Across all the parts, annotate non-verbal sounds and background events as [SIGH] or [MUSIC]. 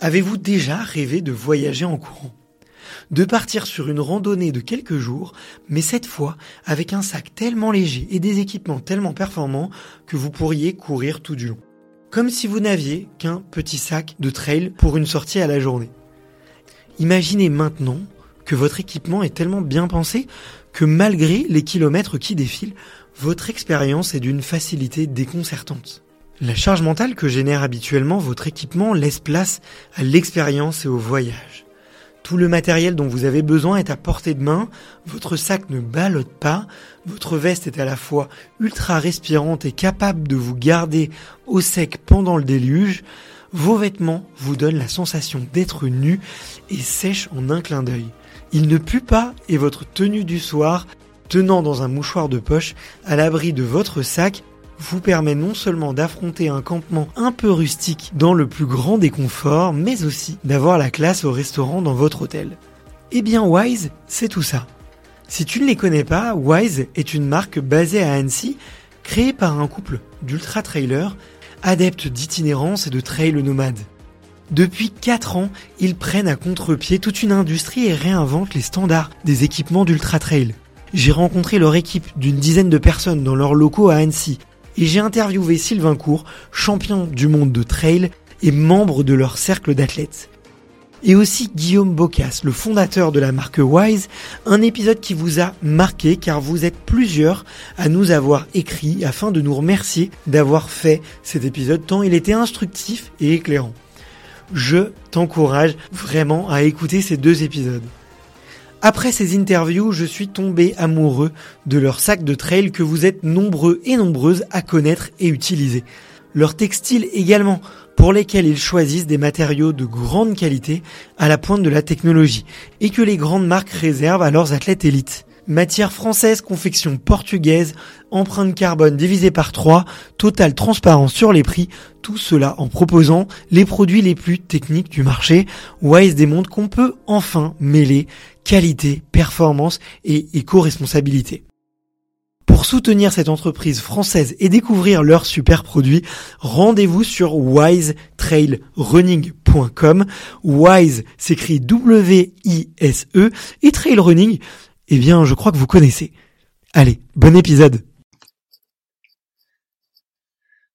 Avez-vous déjà rêvé de voyager en courant? De partir sur une randonnée de quelques jours, mais cette fois avec un sac tellement léger et des équipements tellement performants que vous pourriez courir tout du long. Comme si vous n'aviez qu'un petit sac de trail pour une sortie à la journée. Imaginez maintenant que votre équipement est tellement bien pensé que malgré les kilomètres qui défilent, votre expérience est d'une facilité déconcertante. La charge mentale que génère habituellement votre équipement laisse place à l'expérience et au voyage. Tout le matériel dont vous avez besoin est à portée de main, votre sac ne ballotte pas, votre veste est à la fois ultra respirante et capable de vous garder au sec pendant le déluge, vos vêtements vous donnent la sensation d'être nu et sèche en un clin d'œil. Il ne pue pas et votre tenue du soir, tenant dans un mouchoir de poche à l'abri de votre sac, vous permet non seulement d'affronter un campement un peu rustique dans le plus grand des conforts, mais aussi d'avoir la classe au restaurant dans votre hôtel. Eh bien Wise, c'est tout ça. Si tu ne les connais pas, Wise est une marque basée à Annecy, créée par un couple d'ultra-trailers, adeptes d'itinérance et de trail nomades. Depuis 4 ans, ils prennent à contre-pied toute une industrie et réinventent les standards des équipements d'ultra-trail. J'ai rencontré leur équipe d'une dizaine de personnes dans leurs locaux à Annecy et j'ai interviewé Sylvain Court, champion du monde de trail et membre de leur cercle d'athlètes. Et aussi Guillaume Bocas, le fondateur de la marque Wise, un épisode qui vous a marqué car vous êtes plusieurs à nous avoir écrit afin de nous remercier d'avoir fait cet épisode tant il était instructif et éclairant. Je t'encourage vraiment à écouter ces deux épisodes. Après ces interviews, je suis tombé amoureux de leur sac de trail que vous êtes nombreux et nombreuses à connaître et utiliser. Leur textile également, pour lesquels ils choisissent des matériaux de grande qualité à la pointe de la technologie et que les grandes marques réservent à leurs athlètes élites. Matière française, confection portugaise, empreinte carbone divisée par 3, totale transparence sur les prix, tout cela en proposant les produits les plus techniques du marché. Wise démontre qu'on peut enfin mêler qualité, performance et éco-responsabilité. Pour soutenir cette entreprise française et découvrir leurs super produits, rendez-vous sur wisetrailrunning.com. Wise s'écrit W-I-S-E et trail running eh bien, je crois que vous connaissez. Allez, bon épisode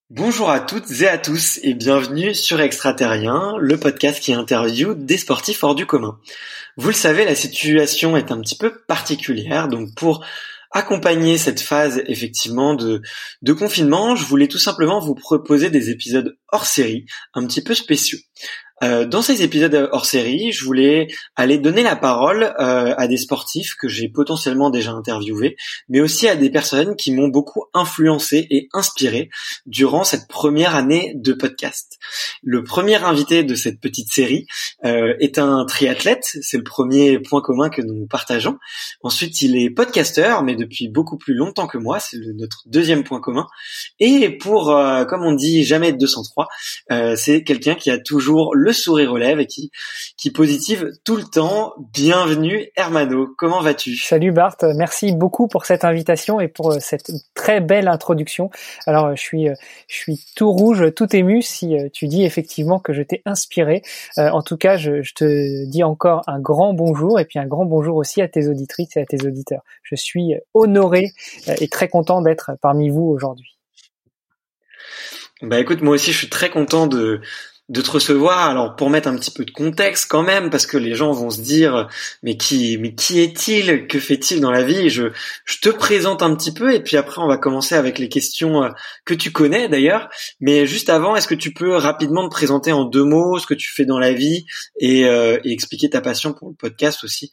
Bonjour à toutes et à tous et bienvenue sur Extraterrien, le podcast qui interviewe des sportifs hors du commun. Vous le savez, la situation est un petit peu particulière, donc pour accompagner cette phase effectivement de, de confinement, je voulais tout simplement vous proposer des épisodes hors série, un petit peu spéciaux. Euh, dans ces épisodes hors série, je voulais aller donner la parole euh, à des sportifs que j'ai potentiellement déjà interviewés, mais aussi à des personnes qui m'ont beaucoup influencé et inspiré durant cette première année de podcast. Le premier invité de cette petite série euh, est un triathlète, c'est le premier point commun que nous partageons. Ensuite, il est podcasteur, mais depuis beaucoup plus longtemps que moi, c'est notre deuxième point commun. Et pour, comme on dit, jamais 203, c'est quelqu'un qui a toujours le sourire aux lèvres et qui, qui positive tout le temps. Bienvenue Hermano, comment vas-tu? Salut Bart, merci beaucoup pour cette invitation et pour euh, cette très belle introduction. Alors je suis, euh, je suis tout rouge, tout ému si euh, tu dis effectivement que je t'ai inspiré. En tout cas, je, je te dis encore un grand bonjour et puis un grand bonjour aussi à tes auditrices et à tes auditeurs. Je suis honoré et très content d'être parmi vous aujourd'hui. Bah écoute, moi aussi je suis très content de de te recevoir. Alors pour mettre un petit peu de contexte quand même, parce que les gens vont se dire mais qui mais qui est-il? Que fait-il dans la vie? Je, te présente un petit peu et puis après on va commencer avec les questions euh, que tu connais d'ailleurs. Mais juste avant, est-ce que tu peux rapidement te présenter en deux mots ce que tu fais dans la vie et, euh, et expliquer ta passion pour le podcast aussi?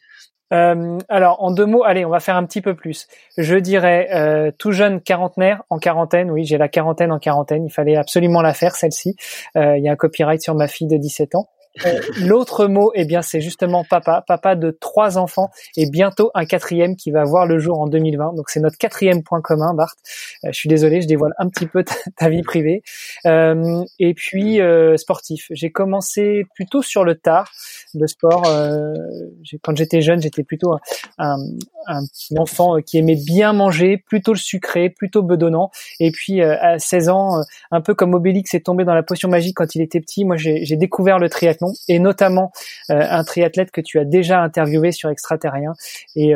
Euh, alors, en deux mots, allez, on va faire un petit peu plus. Je dirais euh, tout jeune quarantenaire en quarantaine. Oui, j'ai la quarantaine en quarantaine. Il fallait absolument la faire, celle-ci. Euh, il y a un copyright sur ma fille de 17 ans. Euh, l'autre mot, eh bien, c'est justement papa, papa de trois enfants et bientôt un quatrième qui va voir le jour en 2020. Donc c'est notre quatrième point commun, Bart. Euh, je suis désolé, je dévoile un petit peu [LAUGHS] ta, vie privée. Euh, et puis sportif. J'ai commencé plutôt sur le tard, le sport. quand j'étais jeune, j'étais plutôt un, un, enfant qui aimait bien manger, plutôt le sucré, plutôt bedonnant. Et puis à 16 ans, un peu comme Obélix est tombé dans la potion magique quand il était petit, moi j'ai découvert le triathlon triathlon et notamment un triathlète que tu as déjà interviewé sur Extraterrien. Et,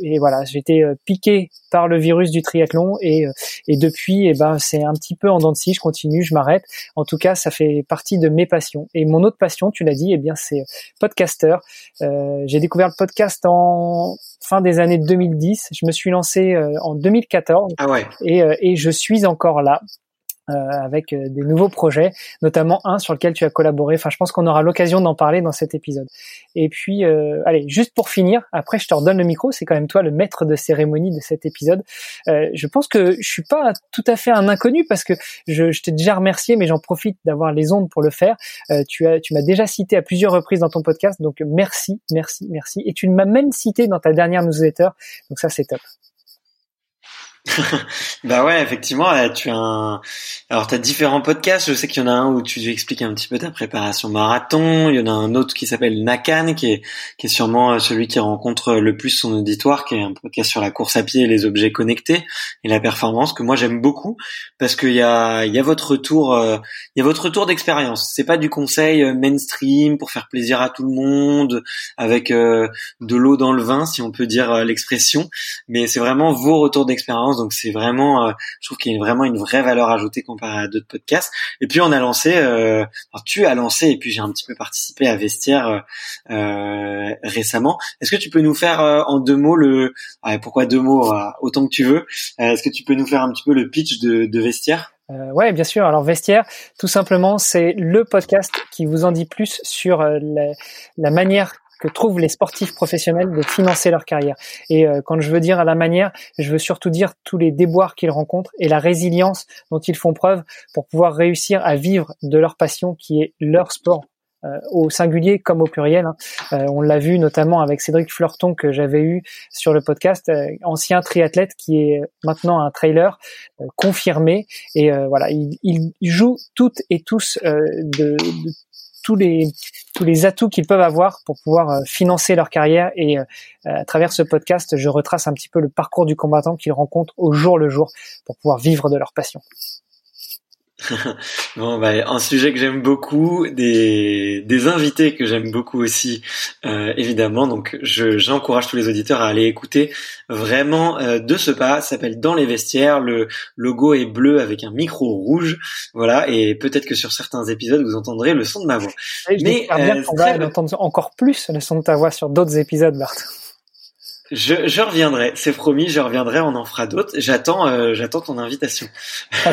et voilà, j'ai été piqué par le virus du triathlon et, et depuis, eh ben, c'est un petit peu en dents de scie. Je continue, je m'arrête. En tout cas, ça fait partie de mes passions. Et mon autre passion, tu l'as dit, eh bien, c'est podcaster. j'ai découvert le podcast en fin des années 2010. Je me suis lancé en 2014 ah ouais. et, et je suis encore là. Euh, avec euh, des nouveaux projets, notamment un sur lequel tu as collaboré. Enfin, je pense qu'on aura l'occasion d'en parler dans cet épisode. Et puis, euh, allez, juste pour finir, après je te redonne le micro. C'est quand même toi le maître de cérémonie de cet épisode. Je pense que je suis pas tout à fait un inconnu parce que je, t'ai déjà remercié, mais j'en profite d'avoir les ondes pour le faire. Tu tu m'as déjà cité à plusieurs reprises dans ton podcast, donc merci, merci, merci. Et tu m'as même cité dans ta dernière newsletter, donc ça c'est top. [LAUGHS] bah ouais, effectivement, tu as un... Alors, tu as différents podcasts. Je sais qu'il y en a un où tu expliques un petit peu ta préparation marathon. Il y en a un autre qui s'appelle Nakan, qui est, qui est sûrement euh, celui qui rencontre le plus son auditoire, qui est un podcast sur la course à pied et les objets connectés et la performance, que moi j'aime beaucoup, parce qu'il y a, il y a votre retour, euh, il y a votre retour d'expérience. C'est pas du conseil euh, mainstream pour faire plaisir à tout le monde, avec de l'eau dans le vin, si on peut dire l'expression, mais c'est vraiment vos retours d'expérience donc c'est vraiment, euh, je trouve qu'il y a vraiment une vraie valeur ajoutée comparé à d'autres podcasts. Et puis on a lancé, euh, tu as lancé et puis j'ai un petit peu participé à Vestiaire euh, récemment. Est-ce que tu peux nous faire en deux mots le, pourquoi deux mots autant que tu veux. Est-ce que tu peux nous faire un petit peu le pitch de, de Vestiaire? Euh, ouais, bien sûr. Alors Vestiaire, tout simplement, c'est le podcast qui vous en dit plus sur la manière que trouvent les sportifs professionnels de financer leur carrière. Et euh, quand je veux dire à la manière, je veux surtout dire tous les déboires qu'ils rencontrent et la résilience dont ils font preuve pour pouvoir réussir à vivre de leur passion qui est leur sport. Euh, au singulier comme au pluriel. Hein. Euh, on l'a vu notamment avec Cédric Fleurton que j'avais eu sur le podcast, ancien triathlète qui est maintenant un trailer confirmé. Et voilà, il, il, joue toutes et tous de, de tous les tous les atouts qu'ils peuvent avoir pour pouvoir euh, financer leur carrière et euh, à travers ce podcast, je retrace un petit peu le parcours du combattant qu'ils rencontrent au jour le jour pour pouvoir vivre de leur passion. [LAUGHS] bon, bah, un sujet que j'aime beaucoup, des, des invités que j'aime beaucoup aussi, euh, évidemment. Donc, je, j'encourage tous les auditeurs à aller écouter vraiment euh, de ce pas. Ça s'appelle Dans les vestiaires. Le logo est bleu avec un micro rouge. Voilà. Et peut-être que sur certains épisodes, vous entendrez le son de ma voix. Mais euh, on va entendre encore plus le son de ta voix sur d'autres épisodes, Bart. Je, je reviendrai, c'est promis, je reviendrai, on en fera d'autres. J'attends, euh, j'attends ton invitation. [LAUGHS]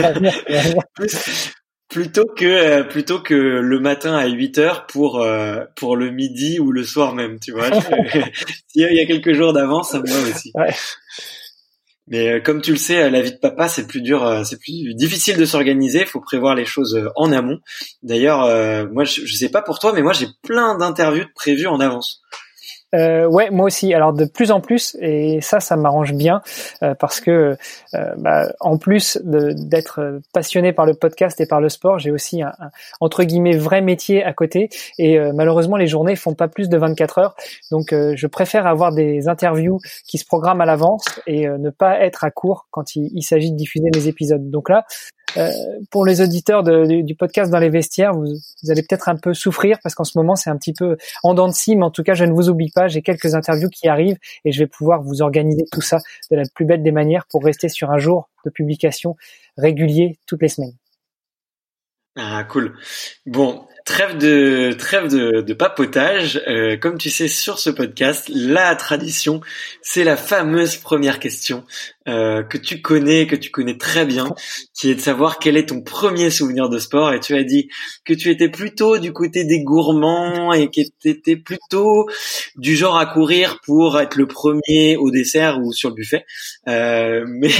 plutôt que euh, plutôt que le matin à 8 heures pour euh, pour le midi ou le soir même, tu vois. [LAUGHS] [LAUGHS] il y a quelques jours d'avance, ça me va aussi. Mais comme tu le sais, la vie de papa, c'est plus dur, c'est plus difficile de s'organiser. Il faut prévoir les choses en amont. D'ailleurs, moi, je, je sais pas pour toi, mais moi, j'ai plein d'interviews prévues en avance. Euh, ouais, moi aussi. Alors de plus en plus, et ça, ça m'arrange bien euh, parce que, euh, bah, en plus d'être passionné par le podcast et par le sport, j'ai aussi un, entre guillemets vrai métier à côté. Et euh, malheureusement, les journées font pas plus de 24 heures, donc je préfère avoir des interviews qui se programment à l'avance et ne pas être à court quand il, s'agit de diffuser mes épisodes. Donc là, pour les auditeurs du, podcast dans les vestiaires, vous, vous allez peut-être un peu souffrir parce qu'en ce moment c'est un petit peu en dents de scie, mais en tout cas je ne vous oublie pas, j'ai quelques interviews qui arrivent et je vais pouvoir vous organiser tout ça de la plus belle des manières pour rester sur un jour de publication régulier toutes les semaines. Ah cool. Bon, trêve de trêve de, de papotage. Euh, comme tu sais sur ce podcast, la tradition, c'est la fameuse première question euh, que tu connais, que tu connais très bien, qui est de savoir quel est ton premier souvenir de sport. Et tu as dit que tu étais plutôt du côté des gourmands et que tu étais plutôt du genre à courir pour être le premier au dessert ou sur le buffet. Euh, [LAUGHS] mais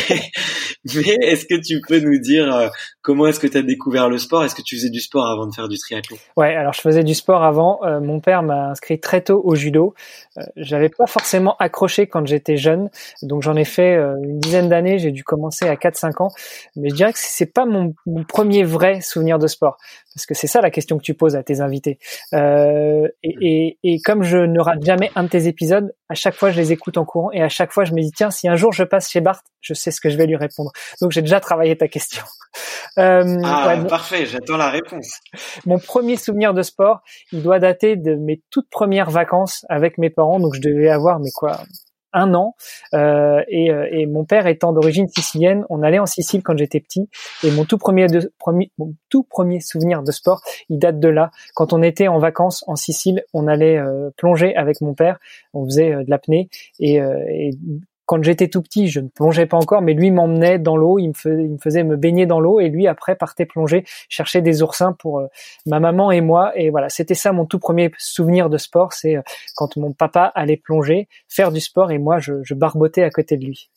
mais est-ce que tu peux nous dire euh, comment est-ce que tu as découvert le sport? Est-ce que tu faisais du sport avant de faire du triathlon? Ouais, alors je faisais du sport avant. Euh, mon père m'a inscrit très tôt au judo. Euh, j'avais pas forcément accroché quand j'étais jeune, donc j'en ai fait une dizaine d'années, j'ai dû commencer à 4-5 ans, mais je dirais que c'est pas mon, premier vrai souvenir de sport, parce que c'est ça la question que tu poses à tes invités. Euh, et, et, comme je ne rate jamais un de tes épisodes, à chaque fois je les écoute en courant et à chaque fois je me dis tiens si un jour je passe chez Bart, je sais ce que je vais lui répondre. Donc j'ai déjà travaillé ta question. Euh, ah parfait, j'attends la réponse. Mon premier souvenir de sport, il doit dater de mes toutes premières vacances avec mes parents. Donc je devais avoir mais quoi un an. Euh, et, euh, et, mon père étant d'origine sicilienne, on allait en Sicile quand j'étais petit. Et mon tout premier, premier, mon tout premier souvenir de sport, il date de là. Quand on était en vacances en Sicile, on allait euh, plonger avec mon père. On faisait de l'apnée et, et quand j'étais tout petit, je ne plongeais pas encore, mais lui m'emmenait dans l'eau, il, me faisait, me baigner dans l'eau, et lui après partait plonger, chercher des oursins pour euh, ma maman et moi. Et voilà, c'était ça mon tout premier souvenir de sport, c'est euh, quand mon papa allait plonger, faire du sport, et moi je, je barbotais à côté de lui.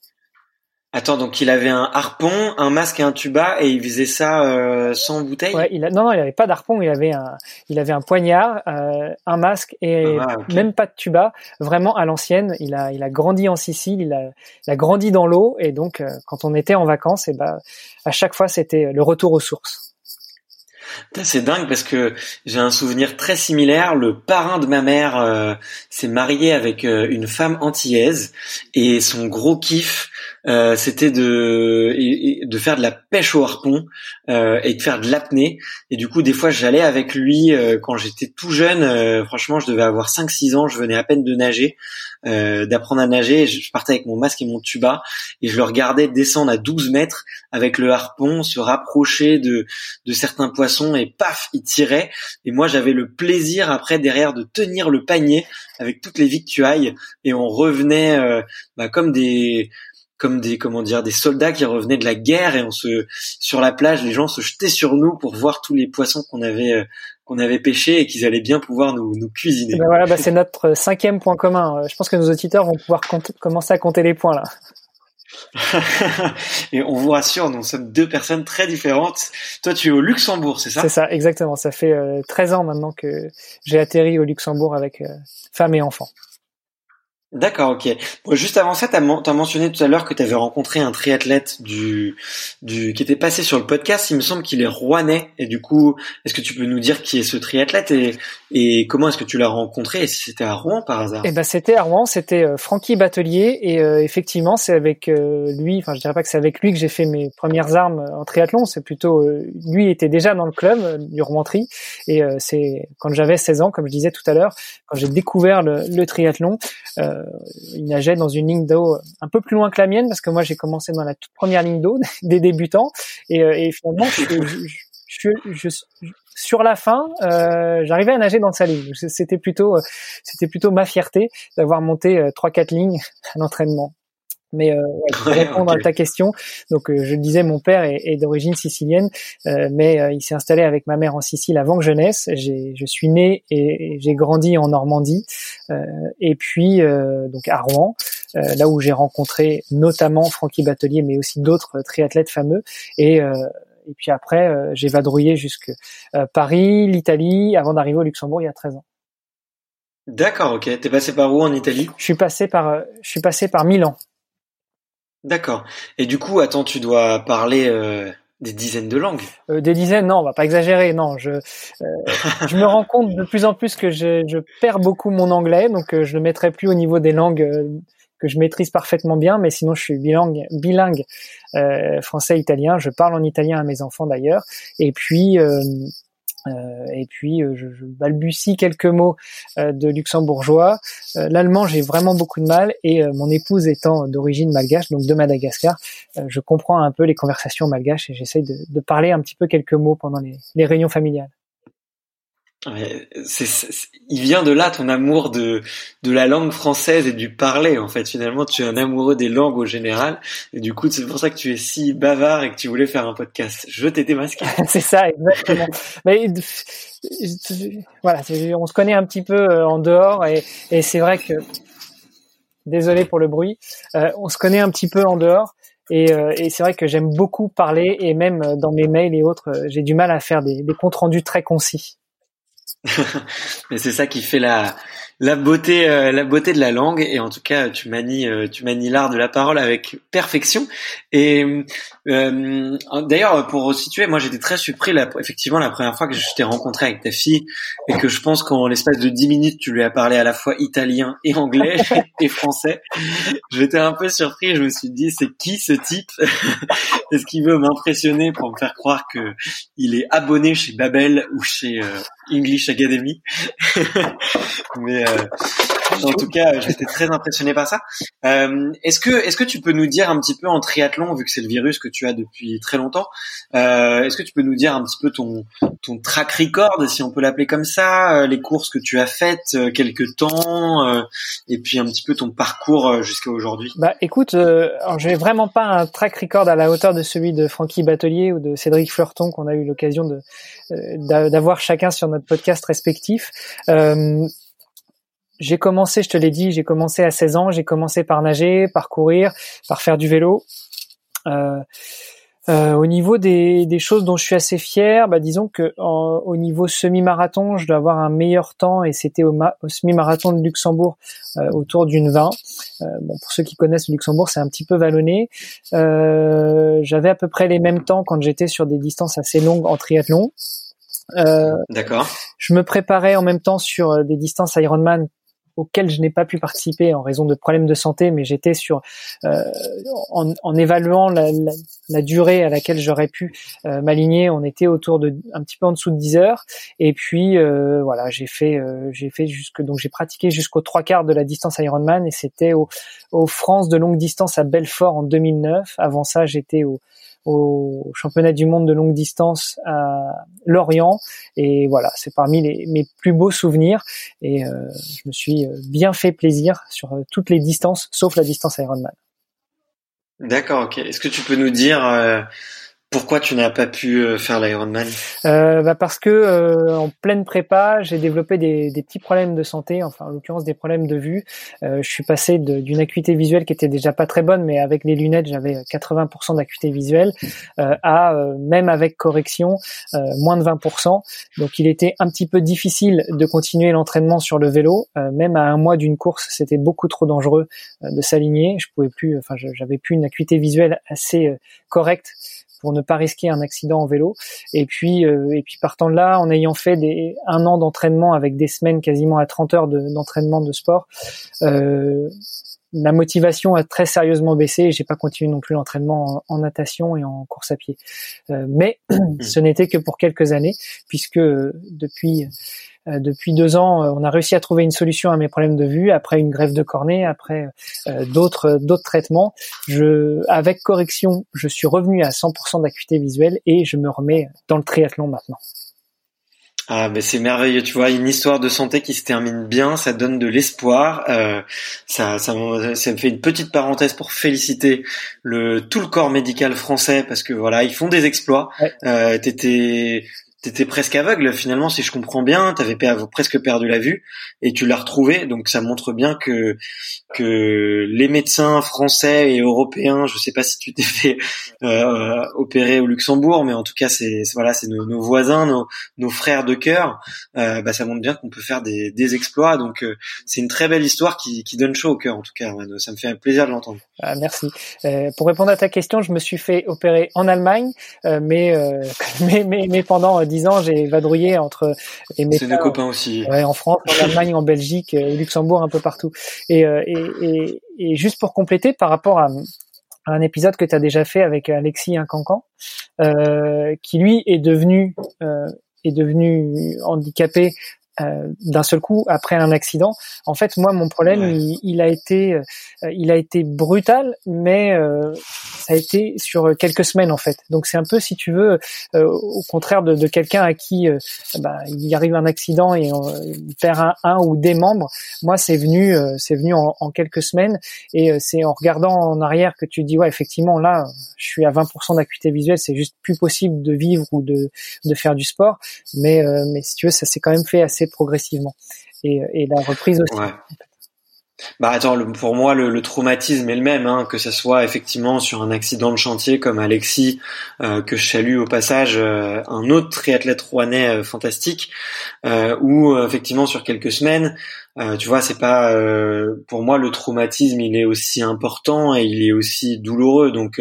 Attends, donc il avait un harpon, un masque et un tuba et il faisait ça euh, sans bouteille? Ouais, il a, non, non, il avait pas d'harpon, il avait un, il avait un poignard, euh, un masque et ah, même pas de tuba. Vraiment à l'ancienne, il a, il a grandi en Sicile, il a, il a grandi dans l'eau et donc euh, quand on était en vacances, et eh ben à chaque fois c'était le retour aux sources. C'est dingue parce que j'ai un souvenir très similaire. Le parrain de ma mère euh, s'est marié avec euh, une femme antillaise et son gros kiff euh, c'était de de faire de la pêche au harpon et de faire de l'apnée. Et du coup, des fois, j'allais avec lui quand j'étais tout jeune. franchement, je devais avoir 5-6 ans. Je venais à peine de nager, d'apprendre à nager. Je partais avec mon masque et mon tuba et je le regardais descendre à 12 mètres avec le harpon, se rapprocher de de certains poissons et paf, il tirait. Et moi, j'avais le plaisir après derrière de tenir le panier avec toutes les victuailles et on revenait euh, bah, comme des comme des comment dire des soldats qui revenaient de la guerre et on se sur la plage les gens se jetaient sur nous pour voir tous les poissons qu'on avait euh, qu'on avait pêchés et qu'ils allaient bien pouvoir nous, nous cuisiner. Ben voilà, bah c'est notre cinquième point commun. Je pense que nos auditeurs vont pouvoir commencer à compter les points là. [LAUGHS] et on vous rassure, nous sommes deux personnes très différentes. Toi, tu es au Luxembourg, c'est ça? C'est ça, exactement. Ça fait 13 euh, ans maintenant que j'ai atterri au Luxembourg avec euh, femme et enfant. D'accord, ok. juste avant ça, tu as, mentionné tout à l'heure que tu avais rencontré un triathlète du, du, qui était passé sur le podcast. Il me semble qu'il est rouennais. Et du coup, est-ce que tu peux nous dire qui est ce triathlète et, et comment est-ce que tu l'as rencontré Et si c'était à Rouen par hasard? Eh ben, c'était à Rouen. C'était euh, Francky Batelier. Et euh, effectivement, c'est avec euh, lui. Enfin, je dirais pas que c'est avec lui que j'ai fait mes premières armes en triathlon. C'est plutôt lui était déjà dans le club du Rouen Tri. Et c'est quand j'avais 16 ans, comme je disais tout à l'heure, quand j'ai découvert le, le triathlon. Euh, il nageait dans une ligne d'eau un peu plus loin que la mienne parce que moi j'ai commencé dans la toute première ligne d'eau [LAUGHS] des débutants et, euh, et finalement je, je, je, sur la fin, euh, j'arrivais à nager dans sa ligne. C'était plutôt, c'était plutôt ma fierté d'avoir monté trois quatre lignes à l'entraînement. Mais euh, pour répondre à ta question, donc euh, je le disais, mon père est, d'origine sicilienne, euh, mais euh, il s'est installé avec ma mère en Sicile avant que je naisse. Je suis né et, j'ai grandi en Normandie, et puis donc à Rouen, là où j'ai rencontré notamment Francky Batelier, mais aussi d'autres triathlètes fameux. Et et puis après, j'ai vadrouillé jusque Paris, l'Italie, avant d'arriver au Luxembourg il y a 13 ans. D'accord, ok. T'es passé par où en Italie? Je suis passé par, je suis passé par Milan. D'accord. Et du coup, attends, tu dois parler euh, des dizaines de langues. Euh, des dizaines, non, on va pas exagérer. Non, je euh, je me rends compte de plus en plus que je, je perds beaucoup mon anglais, donc je le mettrai plus au niveau des langues que je maîtrise parfaitement bien, mais sinon je suis bilingue, bilingue français-italien. Je parle en italien à mes enfants d'ailleurs, et puis euh, et puis euh, je, balbutie quelques mots euh, de luxembourgeois. L'allemand, j'ai vraiment beaucoup de mal et mon épouse étant d'origine malgache, donc de Madagascar, je comprends un peu les conversations malgaches et j'essaye de, parler un petit peu quelques mots pendant les réunions familiales il vient de là ton amour de, la langue française et du parler en fait. Finalement, tu es un amoureux des langues au général et du coup, c'est pour ça que tu es si bavard et que tu voulais faire un podcast. Je t'ai démasqué. [LAUGHS] c'est ça, exactement. Mais voilà, on se connaît un petit peu euh, en dehors et, c'est vrai que désolé pour le bruit, euh, on se connaît un petit peu en dehors. Et, euh, c'est vrai que j'aime beaucoup parler et même dans mes mails et autres, j'ai du mal à faire des, des comptes rendus très concis. Mais c'est ça qui fait la la beauté, euh, la beauté de la langue. Et en tout cas, tu manies, euh, tu manies l'art de la parole avec perfection. Et euh, d'ailleurs, pour situer, moi, j'étais très surpris, effectivement, la première fois que je t'ai rencontré avec ta fille et que je pense qu'en l'espace de dix minutes, tu lui as parlé à la fois italien et anglais [LAUGHS] et français. J'étais un peu surpris. Je me suis dit, c'est qui ce type [LAUGHS] Est-ce qu'il veut m'impressionner pour me faire croire que il est abonné chez Babel ou chez English Academy? [LAUGHS] Mais euh, en tout cas, j'étais très impressionné par ça. Euh, est-ce que est-ce que tu peux nous dire un petit peu en triathlon, vu que c'est le virus que tu as depuis très longtemps, euh, est-ce que tu peux nous dire un petit peu ton ton track record, si on peut l'appeler comme ça, les courses que tu as faites, quelques temps, et puis un petit peu ton parcours jusqu'à aujourd'hui? Bah écoute, euh, j'ai vraiment pas un track record à la hauteur de celui de Francky Batelier ou de Cédric Fleurton qu'on a eu l'occasion d'avoir chacun sur notre podcast respectif. Euh, j'ai commencé, je te l'ai dit, j'ai commencé à 16 ans, j'ai commencé par nager, par courir, par faire du vélo. Euh, euh, au niveau des, des, choses dont je suis assez fier, bah, disons que au niveau semi-marathon, je dois avoir un meilleur temps et c'était au, au semi-marathon de Luxembourg euh, autour d'une 20. Euh, bon, pour ceux qui connaissent le Luxembourg, c'est un petit peu vallonné. Euh, j'avais à peu près les mêmes temps quand j'étais sur des distances assez longues en triathlon. D'accord. Je me préparais en même temps sur des distances Ironman auquel je n'ai pas pu participer en raison de problèmes de santé, mais j'étais sur euh, en, en, évaluant la, la, la, durée à laquelle j'aurais pu euh, m'aligner, on était autour de un petit peu en dessous de 10 heures. Et puis euh, voilà, j'ai fait euh, j'ai fait jusque donc j'ai pratiqué jusqu'aux trois quarts de la distance Ironman et c'était au, au France de longue distance à Belfort en 2009. Avant ça, j'étais au au championnat du monde de longue distance à Lorient. Et voilà, c'est parmi les, mes plus beaux souvenirs. Et euh, je me suis euh, bien fait plaisir sur euh, toutes les distances, sauf la distance Ironman. D'accord, ok. Est-ce que tu peux nous dire pourquoi tu n'as pas pu euh, faire l'Ironman? Euh, bah Parce que euh, en pleine prépa, j'ai développé des, des, petits problèmes de santé, enfin en l'occurrence des problèmes de vue. Euh, je suis passé d'une acuité visuelle qui était déjà pas très bonne, mais avec les lunettes j'avais 80% d'acuité visuelle, euh, à même avec correction moins de 20%. Donc il était un petit peu difficile de continuer l'entraînement sur le vélo, même à un mois d'une course, c'était beaucoup trop dangereux de s'aligner. Je pouvais plus, enfin j'avais plus une acuité visuelle assez correcte pour ne pas risquer un accident en vélo. Et puis, euh, et puis partant de là, en ayant fait des, un an d'entraînement avec des semaines quasiment à 30 heures d'entraînement de, sport, euh, la motivation a très sérieusement baissé et j'ai pas continué non plus l'entraînement en, natation et en course à pied. Euh, mais [CLEARS THROAT] ce n'était que pour quelques années puisque depuis euh, depuis deux ans, euh, on a réussi à trouver une solution à mes problèmes de vue après une greffe de cornée, après euh, d'autres d'autres traitements. Je, avec correction, je suis revenu à 100% d'acuité visuelle et je me remets dans le triathlon maintenant. Ah mais c'est merveilleux, tu vois, une histoire de santé qui se termine bien, ça donne de l'espoir. Euh, ça, ça, ça, me fait une petite parenthèse pour féliciter le tout le corps médical français parce que voilà, ils font des exploits. Ouais. Euh, T'étais t'étais presque aveugle finalement si je comprends bien t'avais presque perdu la vue et tu l'as retrouvé donc ça montre bien que que les médecins français et européens je sais pas si tu t'es fait euh, opérer au Luxembourg mais en tout cas c'est voilà c'est nos, voisins nos, frères de cœur euh, bah, ça montre bien qu'on peut faire des, des exploits donc euh, c'est une très belle histoire qui, qui donne chaud au cœur en tout cas ça me fait un plaisir de l'entendre. Ah, merci. Euh, pour répondre à ta question je me suis fait opérer en Allemagne euh, mais, [LAUGHS] mais, mais mais pendant dix ans, j'ai vadrouillé entre les médecins. C'est copains aussi. Ouais, en France, en Allemagne, en Belgique, au euh, Luxembourg, un peu partout. Et, euh, et, et, et juste pour compléter, par rapport à, un épisode que tu as déjà fait avec Alexis Incancan, euh, qui lui est devenu euh, est devenu handicapé euh, d'un seul coup après un accident. En fait, moi, mon problème, il, il, a été, euh, il a été brutal, mais euh, ça a été sur quelques semaines en fait. Donc c'est un peu, si tu veux, au contraire de, de quelqu'un à qui bah, il arrive un accident et il perd un, un, ou des membres. Moi, c'est venu, c'est venu en, en, quelques semaines, et c'est en regardant en arrière que tu dis ouais, effectivement, là, je suis à 20% d'acuité visuelle, c'est juste plus possible de vivre ou de, de faire du sport. Mais, mais si tu veux, ça s'est quand même fait assez progressivement. Et, la reprise aussi. bah pour moi le, traumatisme est le même, hein, que ça soit effectivement sur un accident de chantier comme Alexis, euh, que je salue au passage, euh, un autre triathlète rouennais euh, fantastique, ou effectivement sur quelques semaines, tu vois, c'est pas pour moi le traumatisme, il est aussi important et il est aussi douloureux. Donc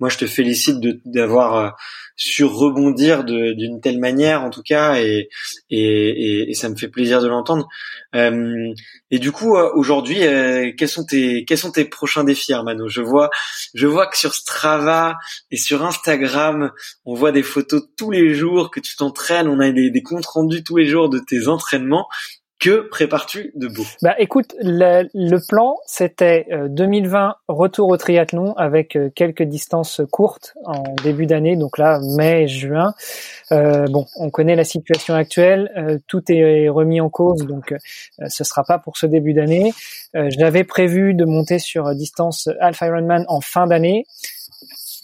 moi je te félicite d'avoir sur rebondir d'une telle manière en tout cas et, et, et, ça me fait plaisir de l'entendre. Euh, et du coup euh, aujourd'hui euh, quels sont tes quels sont tes prochains défis Armano? Je vois je vois que sur Strava et sur Instagram on voit des photos tous les jours que tu t'entraînes, on a des, des comptes rendus tous les jours de tes entraînements. Que prépares-tu de beau? Bah écoute, le, plan c'était 2020 euh, retour au triathlon avec euh, quelques distances courtes en début d'année, donc là mai juin. Euh, bon, on connaît la situation actuelle, euh, tout est remis en cause, donc ce sera pas pour ce début d'année. J'avais prévu de monter sur distance Alpha Ironman en fin d'année.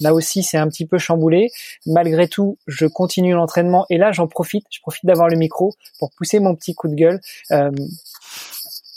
Là aussi, c'est un petit peu chamboulé. Malgré tout, je continue l'entraînement et là, j'en profite. Je profite d'avoir le micro pour pousser mon petit coup de gueule. Euh,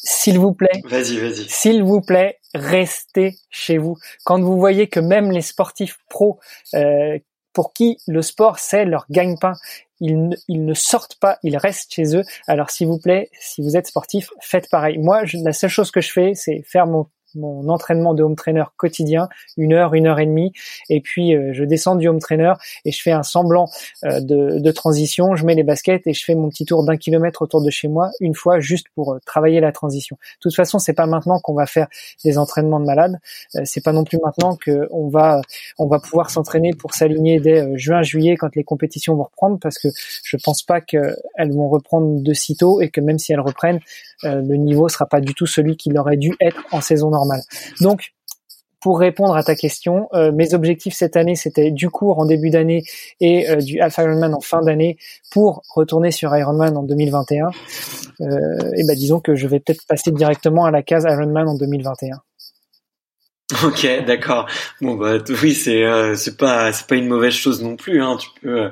s'il vous plaît, vas-y, vas-y. S'il vous plaît, restez chez vous. Quand vous voyez que même les sportifs pros, euh, pour qui le sport c'est leur gagne-pain, ils ne, ils ne, sortent pas, ils restent chez eux. Alors s'il vous plaît, si vous êtes sportif, faites pareil. Moi, la seule chose que je fais, c'est faire mon mon entraînement de home trainer quotidien, une heure, une heure et demie, et puis euh, je descends du home trainer et je fais un semblant euh, de, de, transition, je mets les baskets et je fais mon petit tour d'un kilomètre autour de chez moi une fois juste pour euh, travailler la transition. De toute façon, c'est pas maintenant qu'on va faire des entraînements de malade, c'est pas non plus maintenant que on va on va pouvoir s'entraîner pour s'aligner dès juin juillet quand les compétitions vont reprendre parce que je pense pas qu'elles vont reprendre de sitôt et que même si elles reprennent, le niveau sera pas du tout celui qu'il aurait dû être en saison normale. Donc, pour répondre à ta question, euh, mes objectifs cette année, c'était du cours en début d'année et euh, du Alpha Ironman en fin d'année pour retourner sur Ironman en 2021. Euh, et ben disons que je vais peut-être passer directement à la case Ironman en 2021. Ok, d'accord. Bon bah oui, c'est c'est pas c'est pas une mauvaise chose non plus. Hein. Tu peux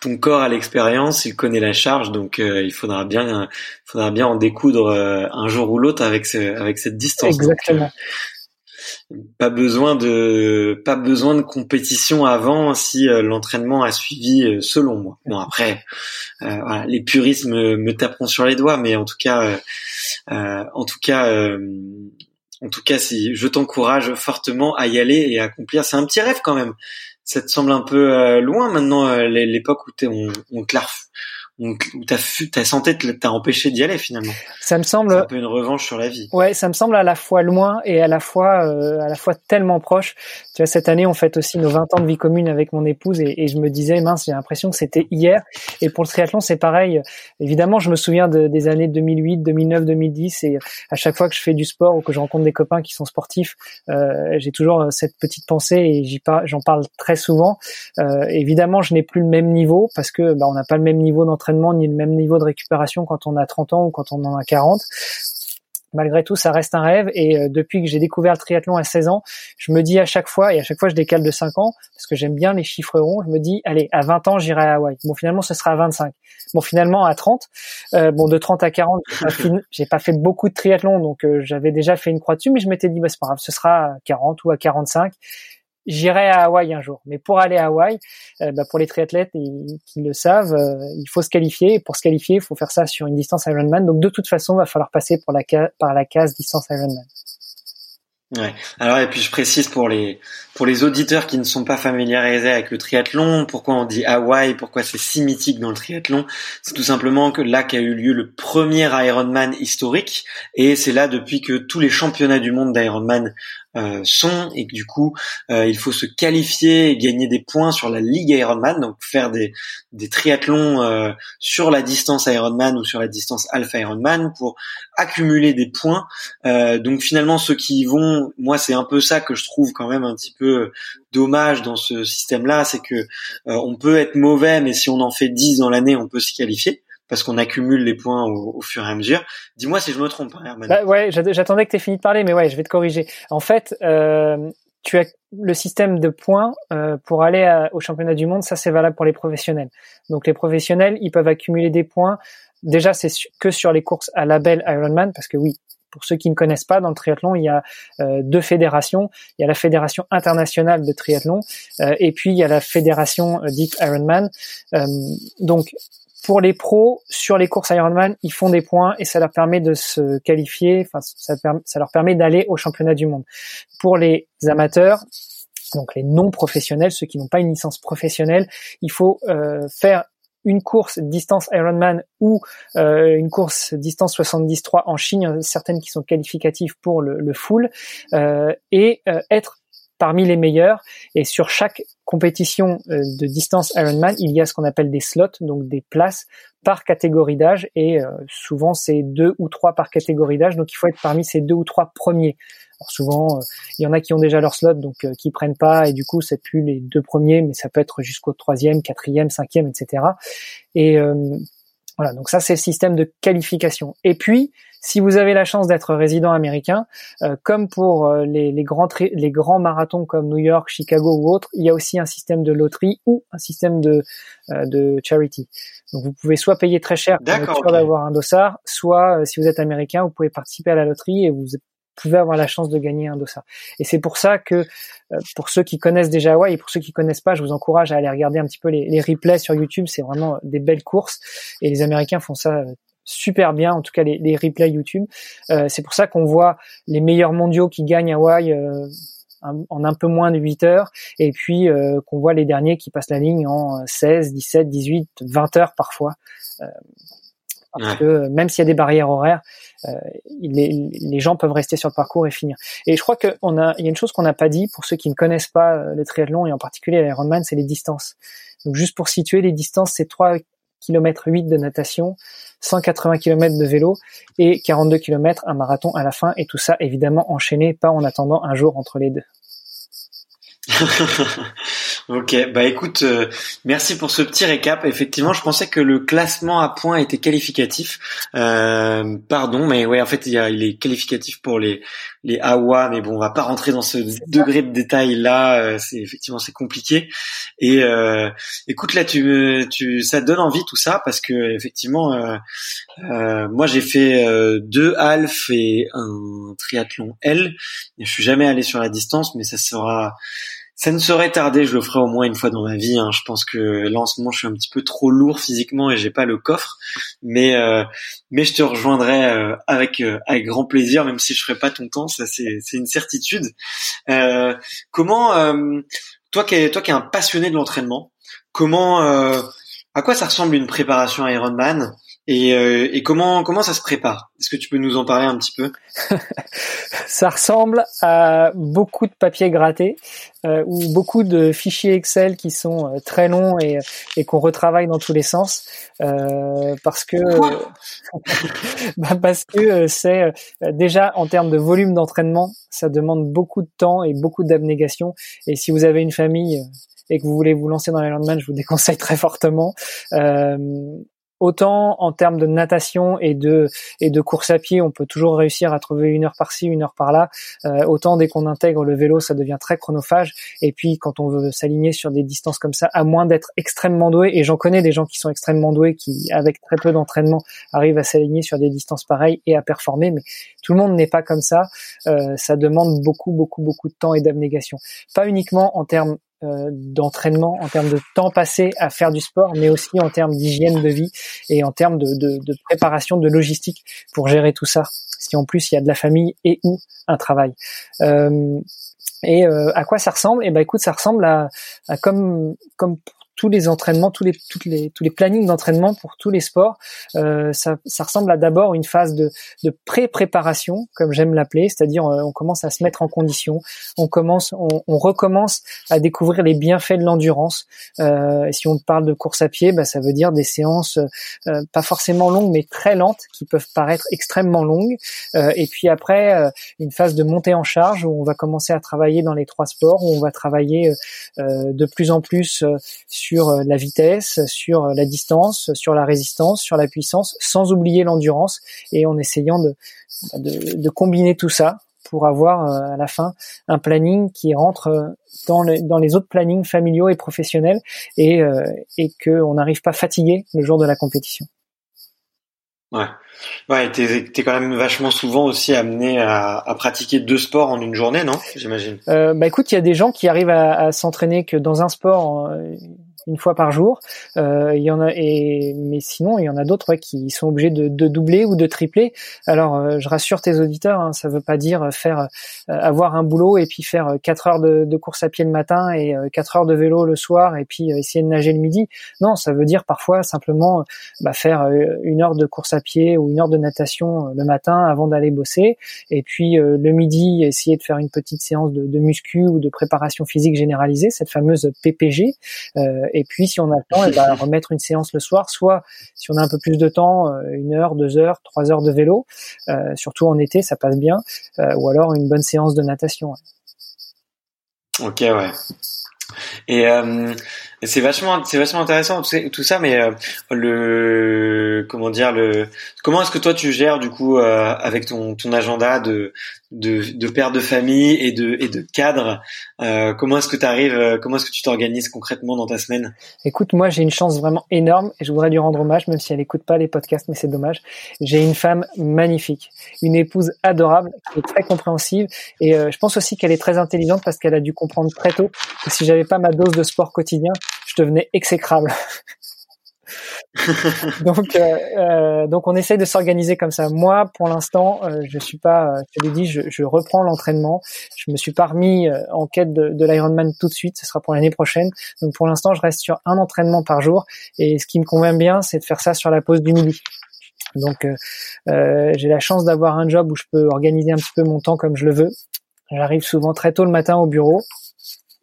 ton corps a l'expérience, il connaît la charge, donc il faudra bien faudra bien en découdre un jour ou l'autre avec ce, avec cette distance. Exactement pas besoin de pas besoin de compétition avant si euh, l'entraînement a suivi euh, selon moi. Bon après, euh, voilà, les puristes me, me, taperont sur les doigts, mais en tout cas, en tout cas, en tout cas, si je t'encourage fortement à y aller et à accomplir. C'est un petit rêve quand même. Ça te semble un peu loin maintenant l'époque où on, on te où ta, ta santé t'a empêché d'y aller finalement. Ça me semble un peu une revanche sur la vie. Ouais, ça me semble à la fois loin et à la fois euh, à la fois tellement proche. Tu vois, cette année on fête aussi nos 20 ans de vie commune avec mon épouse et, et je me disais mince, j'ai l'impression que c'était hier. Et pour le triathlon c'est pareil. Évidemment, je me souviens de, des années 2008, 2009, 2010 et à chaque fois que je fais du sport ou que je rencontre des copains qui sont sportifs, euh, j'ai toujours euh, cette petite pensée et j'y j'en parle très souvent. Euh, évidemment, je n'ai plus le même niveau parce que bah, on n'a pas le même niveau d'entraînement ni le même niveau de récupération quand on a 30 ans ou quand on en a 40 malgré tout, ça reste un rêve. Et euh, depuis que j'ai découvert le triathlon à 16 ans, je me dis à chaque fois, et à chaque fois je décale de 5 ans, parce que j'aime bien les chiffres ronds, je me dis, allez, à 20 ans, j'irai à Hawaï. Bon, finalement, ce sera à 25. Bon, finalement, à 30, euh, bon, de 30 à 40, j'ai pas, fait beaucoup de triathlon, donc euh, j'avais déjà fait une croix dessus, mais je m'étais dit, bah, c'est pas grave, ce sera à 40 ou à 45 j'irai à Hawaï un jour. Mais pour aller à Hawaï, euh, bah pour les triathlètes qui le savent, euh, il faut se qualifier. Et pour se qualifier, il faut faire ça sur une distance Ironman. Donc de toute façon, il va falloir passer par la case distance Ironman. Ouais. Alors et puis je précise pour les pour les auditeurs qui ne sont pas familiarisés avec le triathlon, pourquoi on dit Hawaï, pourquoi c'est si mythique dans le triathlon, c'est tout simplement que là qu'a eu lieu le premier Ironman historique et c'est là depuis que tous les championnats du monde d'Ironman euh, sont et que du coup euh, il faut se qualifier et gagner des points sur la ligue Ironman, donc faire des, des triathlons euh, sur la distance Ironman ou sur la distance Alpha Ironman pour accumuler des points. donc finalement ceux qui y vont, moi c'est un peu ça que je trouve quand même un petit peu dommage dans ce système-là, c'est que on peut être mauvais, mais si on en fait 10 dans l'année, on peut s'y qualifier parce qu'on accumule les points au, fur et à mesure. Dis-moi si je me trompe, hein, bah, ouais, j'attendais que tu aies fini de parler, mais ouais, je vais te corriger. En fait, euh, tu as le système de points euh, pour aller au championnat du monde, ça c'est valable pour les professionnels. Donc les professionnels, ils peuvent accumuler des points. Déjà, c'est que sur les courses à label Ironman, parce que oui, pour ceux qui ne connaissent pas, dans le triathlon, il y a deux fédérations. Il y a la fédération internationale de triathlon et puis il y a la fédération dite Ironman. donc pour les pros, sur les courses Ironman, ils font des points et ça leur permet de se qualifier. Enfin, ça, leur permet d'aller au championnat du monde. Pour les amateurs, donc les non professionnels, ceux qui n'ont pas une licence professionnelle, il faut euh, faire une course distance Ironman ou euh, une course distance 73 en Chine, certaines qui sont qualificatives pour le, le full, euh, et euh, être parmi les meilleurs. Et sur chaque compétition euh, de distance Ironman, il y a ce qu'on appelle des slots, donc des places par catégorie d'âge. Et euh, souvent, c'est deux ou trois par catégorie d'âge. Donc, il faut être parmi ces deux ou trois premiers. Alors souvent, euh, il y en a qui ont déjà leur slot, donc qui prennent pas, et du coup, c'est plus les deux premiers, mais ça peut être jusqu'au troisième, quatrième, cinquième, etc. Et voilà, donc ça c'est le système de qualification. Et puis, si vous avez la chance d'être résident américain, euh, comme pour euh, les, les, grands les grands marathons comme New York, Chicago ou autres, il y a aussi un système de loterie ou un système de, euh, de charity. Donc vous pouvez soit payer très cher pour être sûr d'avoir un dossard, soit si vous êtes américain, vous pouvez participer à la loterie et vous pouvez avoir la chance de gagner un dossard. Et c'est pour ça que pour ceux qui connaissent déjà Hawaï et pour ceux qui connaissent pas, je vous encourage à aller regarder un petit peu les, les replays sur YouTube. C'est vraiment des belles courses et les Américains font ça super bien, en tout cas les, les replays YouTube. Euh, c'est pour ça qu'on voit les meilleurs mondiaux qui gagnent Hawaï euh, en un peu moins de 8 heures, et puis euh, qu'on voit les derniers qui passent la ligne en 16, 17, 18, 20 heures parfois. Euh, parce que même s'il y a des barrières horaires, les, les, gens peuvent rester sur le parcours et finir. Et je crois qu'on a, il y a une chose qu'on n'a pas dit pour ceux qui ne connaissent pas le triathlon et en particulier l'Ironman, c'est les distances. Donc juste pour situer les distances, c'est 3 km 8 de natation, 180 km de vélo et 42 km un marathon à la fin et tout ça évidemment enchaîné, pas en attendant un jour entre les deux. [LAUGHS] ok, bah écoute, euh, merci pour ce petit récap. Effectivement, je pensais que le classement à points était qualificatif. Euh, pardon, mais ouais, en fait, il, y a, il est qualificatif pour les les AWA, mais bon, on va pas rentrer dans ce degré de détail là. Euh, c'est effectivement c'est compliqué. Et euh, écoute, là, tu tu ça donne envie tout ça parce que effectivement, moi j'ai fait deux half et un triathlon L. Je suis jamais allé sur la distance, mais ça sera ça ne serait tardé, je le ferai au moins une fois dans ma vie. Hein. Je pense que là en ce moment je suis un petit peu trop lourd physiquement et j'ai pas le coffre, mais euh, mais je te rejoindrai euh, avec euh, avec grand plaisir, même si je ferai pas ton temps, ça c'est une certitude. comment toi qui es toi qui es un passionné de l'entraînement, comment à quoi ça ressemble une préparation Ironman? Et, euh, et, comment comment ça se prépare? Est-ce que tu peux nous en parler un petit peu? [LAUGHS] Ça ressemble à beaucoup de papier gratté euh, ou beaucoup de fichiers Excel qui sont euh, très longs et, et qu'on retravaille dans tous les sens euh, parce que [LAUGHS] bah parce que c'est déjà en termes de volume d'entraînement, ça demande beaucoup de temps et beaucoup d'abnégation. Et si vous avez une famille et que vous voulez vous lancer dans les lendemains, je vous déconseille très fortement. Euh, autant en termes de natation et de et de course à pied, on peut toujours réussir à trouver une heure par-ci, une heure par-là. Euh, autant dès qu'on intègre le vélo, ça devient très chronophage. Et puis quand on veut s'aligner sur des distances comme ça, à moins d'être extrêmement doué, et j'en connais des gens qui sont extrêmement doués, qui avec très peu d'entraînement arrivent à s'aligner sur des distances pareilles et à performer. Mais tout le monde n'est pas comme ça. Euh, ça demande beaucoup, beaucoup, beaucoup de temps et d'abnégation. Pas uniquement en termes d'entraînement, en termes de temps passé à faire du sport, mais aussi en termes d'hygiène de vie et en termes de, préparation, de logistique pour gérer tout ça. Si en plus il y a de la famille et ou un travail. Euh, et euh, à quoi ça ressemble? Eh ben écoute, ça ressemble à, à comme comme tous les entraînements, tous les, toutes les, tous les plannings d'entraînement pour tous les sports, euh, ça, ça, ressemble à d'abord une phase de, de pré-préparation, comme j'aime l'appeler, c'est-à-dire euh, on commence à se mettre en condition, on commence, on, on recommence à découvrir les bienfaits de l'endurance. Euh, si on parle de course à pied, bah, ça veut dire des séances euh, pas forcément longues, mais très lentes, qui peuvent paraître extrêmement longues. Euh, et puis après, euh, une phase de montée en charge où on va commencer à travailler dans les trois sports, où on va travailler de plus en plus sur euh, la vitesse, sur euh, la distance, sur la résistance, sur la puissance, sans oublier l'endurance, et en essayant de, de, combiner tout ça pour avoir euh, à la fin un planning qui rentre dans, dans les autres plannings familiaux et professionnels et, et qu'on n'arrive pas fatigué le jour de la compétition. Ouais. Ouais, t'es es quand même vachement souvent aussi amené à, à, pratiquer deux sports en une journée, non? J'imagine. Euh, bah écoute, il y a des gens qui arrivent à, à s'entraîner que dans un sport une fois par jour. Euh, il y en a, et mais sinon il y en a d'autres qui sont obligés de, de, doubler ou de tripler. Alors euh, je rassure tes auditeurs, hein, ça veut pas dire faire euh, avoir un boulot et puis faire quatre heures de, de, course à pied le matin et quatre heures de vélo le soir et puis essayer de nager le midi. Non, ça veut dire parfois simplement bah, faire une heure de course à pied ou une heure de natation le matin avant d'aller bosser et puis le midi essayer de faire une petite séance de, de muscu ou de préparation physique généralisée, cette fameuse PPG. Euh, et puis, si on a le temps, et ben, [LAUGHS] remettre une séance le soir, soit si on a un peu plus de temps, euh, une heure, deux heures, trois heures de vélo, euh, surtout en été, ça passe bien, euh, ou alors une bonne séance de natation. Ok, ouais. Et c'est vachement, c'est vachement intéressant tout ça, mais le comment dire le comment est-ce que toi tu gères du coup avec ton ton agenda de de, de père de famille et de, et de cadre. Euh, comment est-ce que tu arrives, euh, comment est-ce que tu t'organises concrètement dans ta semaine? Écoute, moi j'ai une chance vraiment énorme et je voudrais lui rendre hommage, même si elle écoute pas les podcasts, mais c'est dommage. J'ai une femme magnifique, une épouse adorable, qui est très compréhensive et euh, je pense aussi qu'elle est très intelligente parce qu'elle a dû comprendre très tôt que si j'avais pas ma dose de sport quotidien, je devenais exécrable. [LAUGHS] donc, euh, euh, donc on essaye de s'organiser comme ça. Moi, pour l'instant, euh, je suis pas, je te l'ai dit, je, je reprends l'entraînement. Je me suis pas remis en quête de, de l'Ironman tout de suite. Ce sera pour l'année prochaine. Donc pour l'instant, je reste sur un entraînement par jour. Et ce qui me convient bien, c'est de faire ça sur la pause du midi. Donc euh, j'ai la chance d'avoir un job où je peux organiser un petit peu mon temps comme je le veux. J'arrive souvent très tôt le matin au bureau.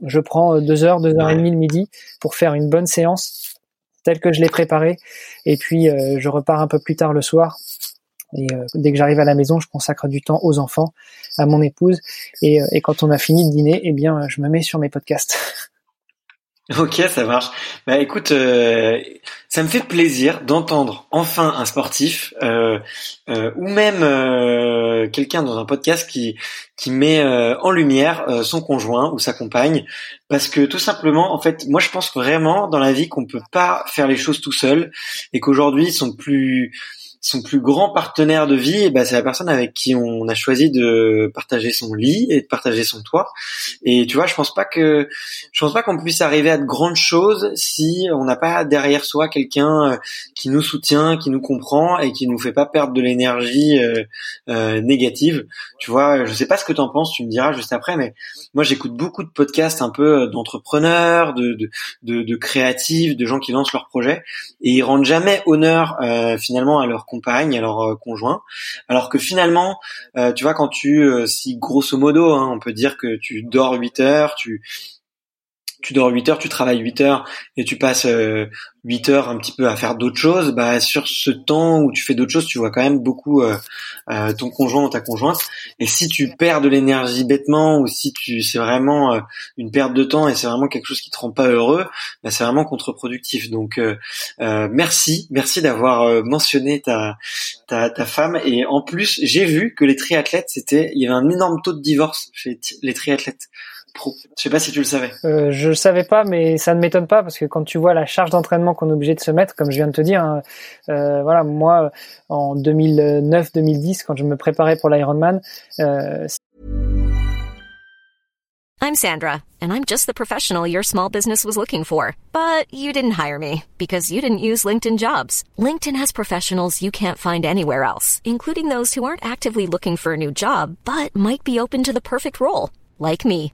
Je prends deux heures, deux heures et demie le midi pour faire une bonne séance tel que je l'ai préparé. Et puis euh, je repars un peu plus tard le soir. Et euh, dès que j'arrive à la maison, je consacre du temps aux enfants, à mon épouse. Et, euh, et quand on a fini de dîner, eh bien, je me mets sur mes podcasts. [LAUGHS] Ok, ça marche. Bah écoute, euh, ça me fait plaisir d'entendre enfin un sportif euh, euh, ou même quelqu'un dans un podcast qui qui met en lumière son conjoint ou sa compagne, parce que tout simplement, en fait, moi je pense vraiment dans la vie qu'on peut pas faire les choses tout seul et qu'aujourd'hui ils sont plus son plus grand partenaire de vie, bah, c'est la personne avec qui on a choisi de partager son lit et de partager son toit. Et tu vois, je pense pas que je pense pas qu'on puisse arriver à de grandes choses si on n'a pas derrière soi quelqu'un euh, qui nous soutient, qui nous comprend et qui nous fait pas perdre de l'énergie euh, euh, négative. Tu vois, je sais pas ce que tu en penses, tu me diras juste après, mais moi j'écoute beaucoup de podcasts un peu d'entrepreneurs, de, de, de, créatifs, de gens qui lancent leurs projets et ils rendent jamais honneur finalement à leur compagne, à euh, conjoint. Alors que finalement, euh, tu vois, quand tu, euh, si grosso modo, hein, on peut dire que tu dors 8 heures, tu tu dors 8 heures, tu travailles 8 heures et tu passes 8 heures un petit peu à faire d'autres choses, bah sur ce temps où tu fais d'autres choses, tu vois quand même beaucoup euh, euh, ton conjoint ou ta conjointe. Et si tu perds de l'énergie bêtement ou si tu c'est vraiment euh, une perte de temps et c'est vraiment quelque chose qui te rend pas heureux, bah c'est vraiment contre-productif. Donc merci, merci d'avoir mentionné ta, ta ta femme. Et en plus, j'ai vu que les triathlètes, c'était il y avait un énorme taux de divorce chez les triathlètes. Pro. Je sais pas si tu le savais. Euh, je le savais pas, mais ça ne m'étonne pas parce que quand tu vois la charge d'entraînement qu'on est obligé de se mettre, comme je viens de te dire, hein, euh, voilà, moi en 2009-2010, quand je me préparais pour l'Ironman. Euh... I'm Sandra, and I'm just the professional your small business was looking for, but you didn't hire me because you didn't use LinkedIn Jobs. LinkedIn has professionals you can't find anywhere else, including those who aren't actively looking for a new job but might be open to the perfect role, like me.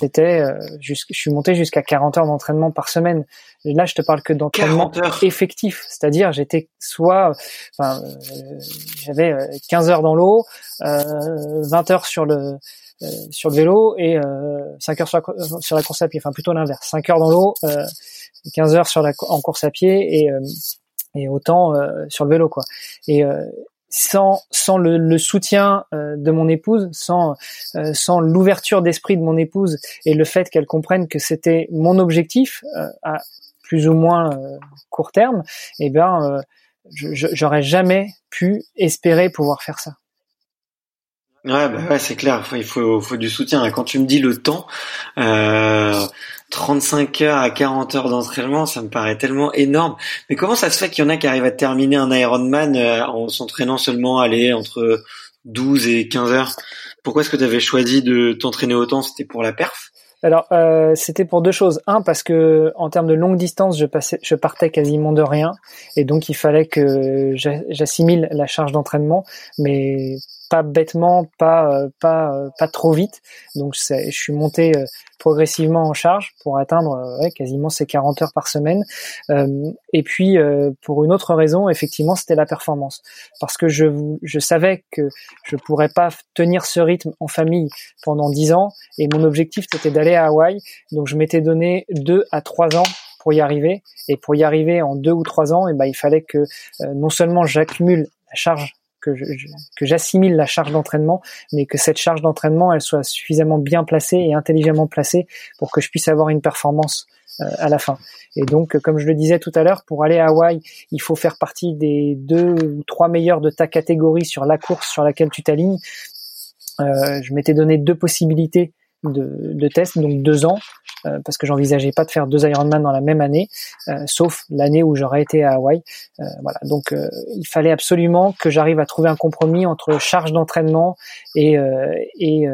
C'était euh, je suis monté jusqu'à 40 heures d'entraînement par semaine. Et là, je te parle que d'entraînement effectif, c'est-à-dire j'étais soit enfin euh, j'avais 15 euh, heures dans l'eau, euh, 20 heures sur le euh, sur le vélo et euh, 5 heures sur la, sur la course à pied, enfin plutôt l'inverse, 5 heures dans l'eau, euh, 15 heures sur la, en course à pied et, euh, et autant euh, sur le vélo quoi. Et sans sans le, soutien de mon épouse, sans sans l'ouverture d'esprit de mon épouse et le fait qu'elle comprenne que c'était mon objectif à plus ou moins court terme, eh ben, j'aurais jamais pu espérer pouvoir faire ça. Ouais, bah ouais, c'est clair. Il faut, faut, du soutien. Quand tu me dis le temps, euh, 35 heures à 40 heures d'entraînement, ça me paraît tellement énorme. Mais comment ça se fait qu'il y en a qui arrivent à terminer un Ironman euh, en s'entraînant seulement aller entre 12 et 15 heures? Pourquoi est-ce que tu avais choisi de t'entraîner autant? C'était pour la perf? Alors, euh, c'était pour deux choses. Un, parce que en termes de longue distance, je, passais, je partais quasiment de rien, et donc il fallait que j'assimile la charge d'entraînement, mais pas bêtement, pas euh, pas euh, pas trop vite. Donc je suis monté euh, progressivement en charge pour atteindre ouais, quasiment ces 40 heures par semaine. et puis pour une autre raison, effectivement, c'était la performance, parce que je je savais que je pourrais pas tenir ce rythme en famille pendant 10 ans, et mon objectif c'était d'aller à Hawaï. Donc je m'étais donné deux à trois ans pour y arriver. Et pour y arriver en deux ou trois ans, et eh ben, il fallait que non seulement j'accumule la charge que que j'assimile la charge d'entraînement, mais que cette charge d'entraînement elle soit suffisamment bien placée et intelligemment placée pour que je puisse avoir une performance euh, à la fin. Et donc, comme je le disais tout à l'heure, pour aller à Hawaï, il faut faire partie des deux ou trois meilleurs de ta catégorie sur la course sur laquelle tu t'alignes. Euh, je m'étais donné deux possibilités de, de tests, donc deux ans, parce que j'envisageais pas de faire deux Ironman dans la même année, euh, sauf l'année où j'aurais été à Hawaï. Euh, voilà, donc il fallait absolument que j'arrive à trouver un compromis entre charge d'entraînement et et,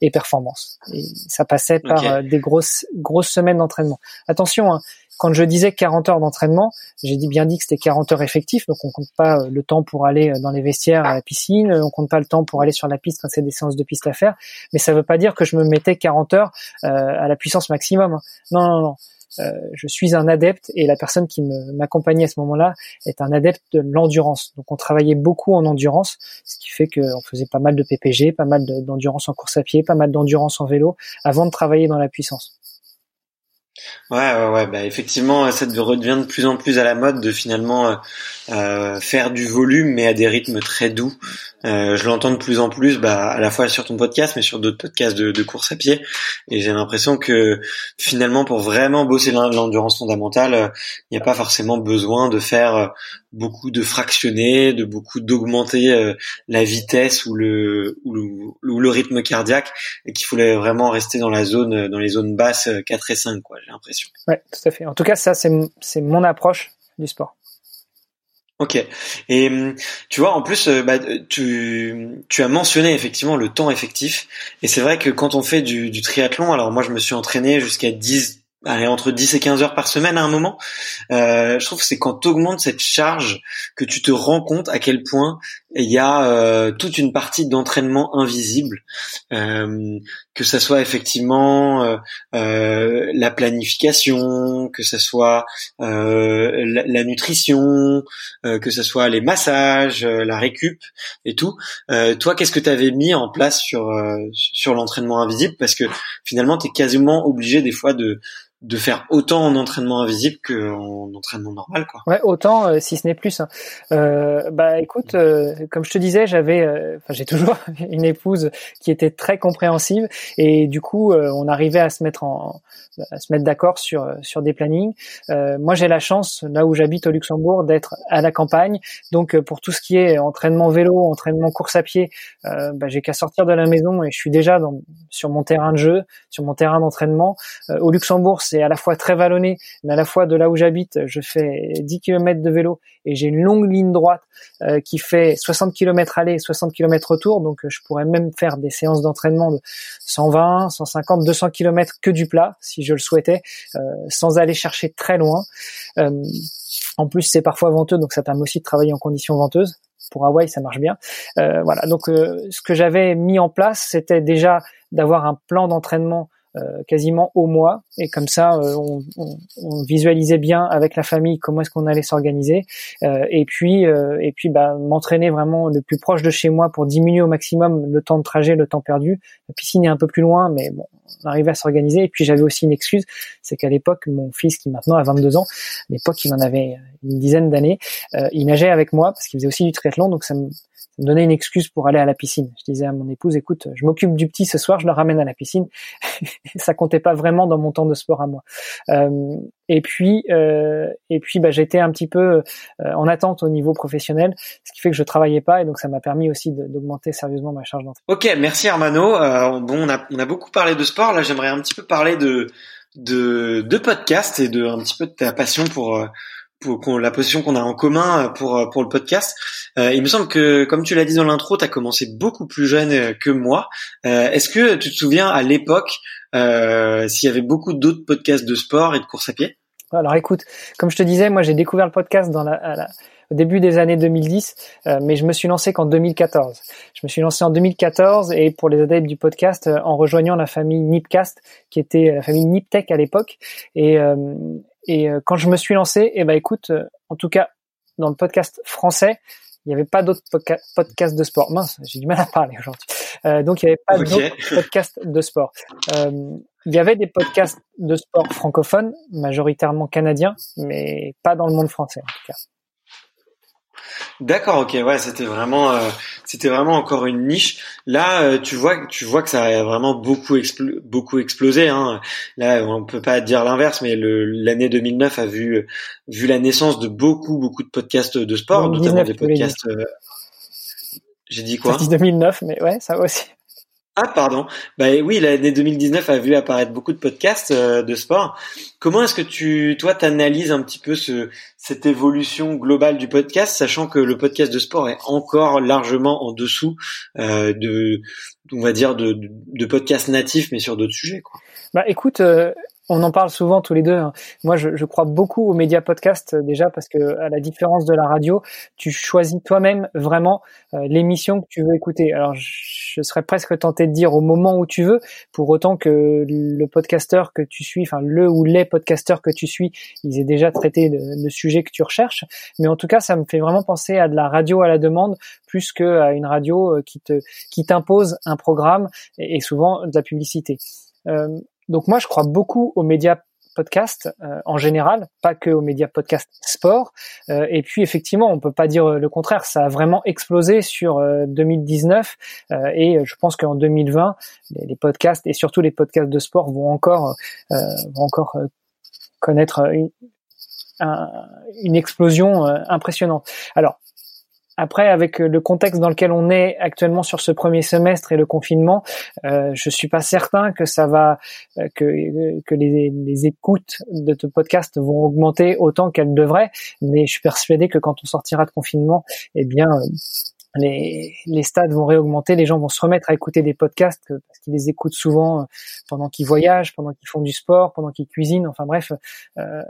et performance. Et ça passait par des grosses grosses semaines d'entraînement. Attention, hein, quand je disais 40 heures d'entraînement, j'ai dit bien dit que c'était 40 heures effectives, donc on compte pas euh, le temps pour aller euh, dans les vestiaires à la piscine, on compte pas le temps pour aller sur la piste quand c'est des séances de piste à faire, mais ça veut pas dire que je me mettais 40 heures euh, à la puissance Hein. Non, non, non. je suis un adepte et la personne qui m'accompagnait à ce moment-là est un adepte de l'endurance. Donc on travaillait beaucoup en endurance, ce qui fait qu'on faisait pas mal de PPG, pas mal d'endurance en course à pied, pas mal d'endurance en vélo avant de travailler dans la puissance. Ouais, ouais, ouais, bah effectivement, ça redevient de plus en plus à la mode de finalement euh, euh, faire du volume, mais à des rythmes très doux. Euh, je l'entends de plus en plus, bah, à la fois sur ton podcast, mais sur d'autres podcasts de, de, course à pied. Et j'ai l'impression que finalement, pour vraiment bosser l'endurance fondamentale, il n'y a pas forcément besoin de faire euh, beaucoup de fractionner, de beaucoup d'augmenter euh, la vitesse ou le, ou le, rythme cardiaque, et qu'il fallait vraiment rester dans la zone, dans les zones basses 4 et 5, quoi. J'ai l'impression. Ouais, tout à fait. En tout cas, ça, c'est mon approche du sport. Ok. Et hum, tu vois, en plus, euh, bah, tu, tu as mentionné effectivement le temps effectif. Et c'est vrai que quand on fait du, du triathlon, alors moi je me suis entraîné jusqu'à 10, allez, entre 10 et 15 heures par semaine à un moment. Euh, je trouve que c'est quand tu augmentes cette charge que tu te rends compte à quel point il y a euh, toute une partie d'entraînement invisible, euh, que ça soit effectivement euh, euh la planification, que ça soit euh, la, la, nutrition, que ça soit les massages, la récup et tout. toi, qu'est-ce que tu avais mis en place sur sur l'entraînement invisible? Parce que finalement, tu es quasiment obligé des fois de de faire autant en entraînement invisible qu'en entraînement normal quoi. Ouais, autant euh, si ce n'est plus. Hein. Euh, bah écoute, euh, comme je te disais, j'avais euh, enfin j'ai [LAUGHS] toujours une épouse qui était très compréhensive et du coup on arrivait à se mettre en à se mettre d'accord sur sur des plannings. moi j'ai la chance là où j'habite au Luxembourg d'être à la campagne. Donc pour tout ce qui est entraînement vélo, entraînement course à pied, bah, j'ai qu'à sortir de la maison et je suis déjà dans, sur mon terrain de jeu, sur mon terrain d'entraînement. au Luxembourg, c'est à la fois très vallonné, mais à la fois de là où j'habite, je fais 10 km de vélo et j'ai une longue ligne droite euh, qui fait 60 km aller, 60 km retour, donc euh, je pourrais même faire des séances d'entraînement de 120, 150, 200 km que du plat, si je le souhaitais, euh, sans aller chercher très loin. en plus, c'est parfois venteux, donc ça permet aussi de travailler en conditions venteuses pour Hawaï, ça marche bien. voilà. Donc, ce que j'avais mis en place, c'était déjà d'avoir un plan d'entraînement quasiment au mois. Et comme ça euh, on, on, on, visualisait bien avec la famille comment est-ce qu'on allait s'organiser. Euh, et puis et puis bah, m'entraîner vraiment le plus proche de chez moi pour diminuer au maximum le temps de trajet le temps perdu. La piscine est un peu plus loin mais bon on arrivait à s'organiser. Et puis j'avais aussi une excuse c'est qu'à l'époque mon fils qui maintenant a 22 ans à l'époque il en avait une dizaine d'années il nageait avec moi parce qu'il faisait aussi du triathlon. Donc ça me me donnait une excuse pour aller à la piscine. Je disais à mon épouse, écoute, je m'occupe du petit ce soir, je le ramène à la piscine. [LAUGHS] ça comptait pas vraiment dans mon temps de sport à moi. Euh, et puis, euh, et puis, bah, j'étais un petit peu euh, en attente au niveau professionnel, ce qui fait que je travaillais pas, et donc ça m'a permis aussi d'augmenter sérieusement ma charge d'entraînement. Ok, merci Armano. Euh, bon, on a, on a beaucoup parlé de sport. Là, j'aimerais un petit peu parler de de, de podcast et de un petit peu de ta passion pour pour, la position qu'on a en commun pour pour le podcast. Euh, il me semble que, comme tu l'as dit dans l'intro, tu as commencé beaucoup plus jeune que moi. Euh, Est-ce que tu te souviens à l'époque euh, s'il y avait beaucoup d'autres podcasts de sport et de course à pied? Alors écoute, comme je te disais, moi j'ai découvert le podcast dans la, au début des années 2010, euh, mais je me suis lancé qu'en 2014. Je me suis lancé en 2014 et pour les adeptes du podcast, euh, en rejoignant la famille Nipcast, qui était la famille Niptech à l'époque. Et, euh, et quand je me suis lancé, eh ben écoute, en tout cas dans le podcast français, il n'y avait pas d'autres podcasts de sport. Mince, j'ai du mal à parler aujourd'hui. Euh, donc il n'y avait pas d'autres podcasts de sport. Euh, il y avait des podcasts de sport francophones, majoritairement canadiens, mais pas dans le monde français en tout cas. D'accord, ok, ouais, c'était vraiment, euh, c'était vraiment encore une niche. Là, euh, tu vois, tu vois que ça a vraiment beaucoup, beaucoup explosé. Hein. Là, on peut pas dire l'inverse, mais l'année 2009 a vu, vu la naissance de beaucoup, beaucoup de podcasts de sport, notamment des podcasts. Euh, j'ai dit quoi? J'ai dit 2009, mais ouais, ça aussi. Ah pardon. Bah oui, l'année 2019 a vu apparaître beaucoup de podcasts euh, de sport. Comment est-ce que tu, toi, t'analyses un petit peu ce, cette évolution globale du podcast, sachant que le podcast de sport est encore largement en dessous euh, de, on va dire, de, de, podcasts natifs, mais sur d'autres sujets. Quoi? Bah écoute, euh, on en parle souvent tous les deux. Hein. Moi, je, crois beaucoup aux médias podcast euh, déjà parce que, à la différence de la radio, tu choisis toi-même vraiment euh, l'émission que tu veux écouter. Alors, je, serais presque tenté de dire au moment où tu veux, pour autant que le podcasteur que tu suis, enfin le ou les podcasteurs que tu suis, ils aient déjà traité le, sujet que tu recherches. Mais en tout cas, ça me fait vraiment penser à de la radio à la demande plus qu'à une radio euh, qui te qui t'impose un programme et, souvent de la publicité. Donc moi, je crois beaucoup aux médias podcast euh, en général, pas que aux médias podcast sport. Euh, et puis effectivement, on peut pas dire le contraire. Ça a vraiment explosé sur 2019 euh, et je pense qu'en 2020, les, podcasts et surtout les podcasts de sport vont encore vont encore connaître une, une explosion impressionnante. Alors après, avec le contexte dans lequel on est actuellement sur ce premier semestre et le confinement, euh, je suis pas certain que ça va, euh, que que les, les écoutes de ce podcast vont augmenter autant qu'elles devraient. Mais je suis persuadé que quand on sortira de confinement, eh bien euh, les, les stades vont réaugmenter, les gens vont se remettre à écouter des podcasts parce qu'ils les écoutent souvent euh, pendant qu'ils voyagent, pendant qu'ils font du sport, pendant qu'ils cuisinent. Enfin bref, euh,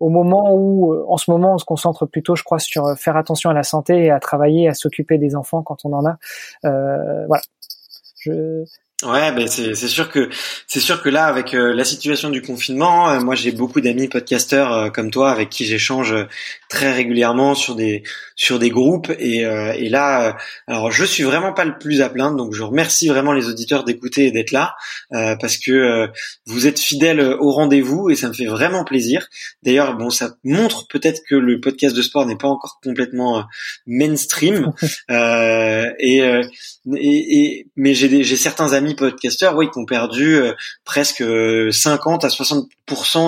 au moment où, euh, en ce moment, on se concentre plutôt, je crois, sur euh, faire attention à la santé et à travailler, à s'occuper des enfants quand on en a. Euh, voilà. Je, Ouais, ben c'est c'est sûr que c'est sûr que là avec euh, la situation du confinement, euh, moi j'ai beaucoup d'amis podcasteurs euh, comme toi avec qui j'échange très régulièrement sur des sur des groupes et et là alors je suis vraiment pas le plus à plaindre donc je remercie vraiment les auditeurs d'écouter et d'être là parce que vous êtes fidèles au rendez-vous et ça me fait vraiment plaisir. D'ailleurs bon ça montre peut-être que le podcast de sport n'est pas encore complètement mainstream [LAUGHS] et, et, et mais j'ai j'ai certains amis podcasteurs, oui, qui ont perdu euh, presque 50 euh, à 60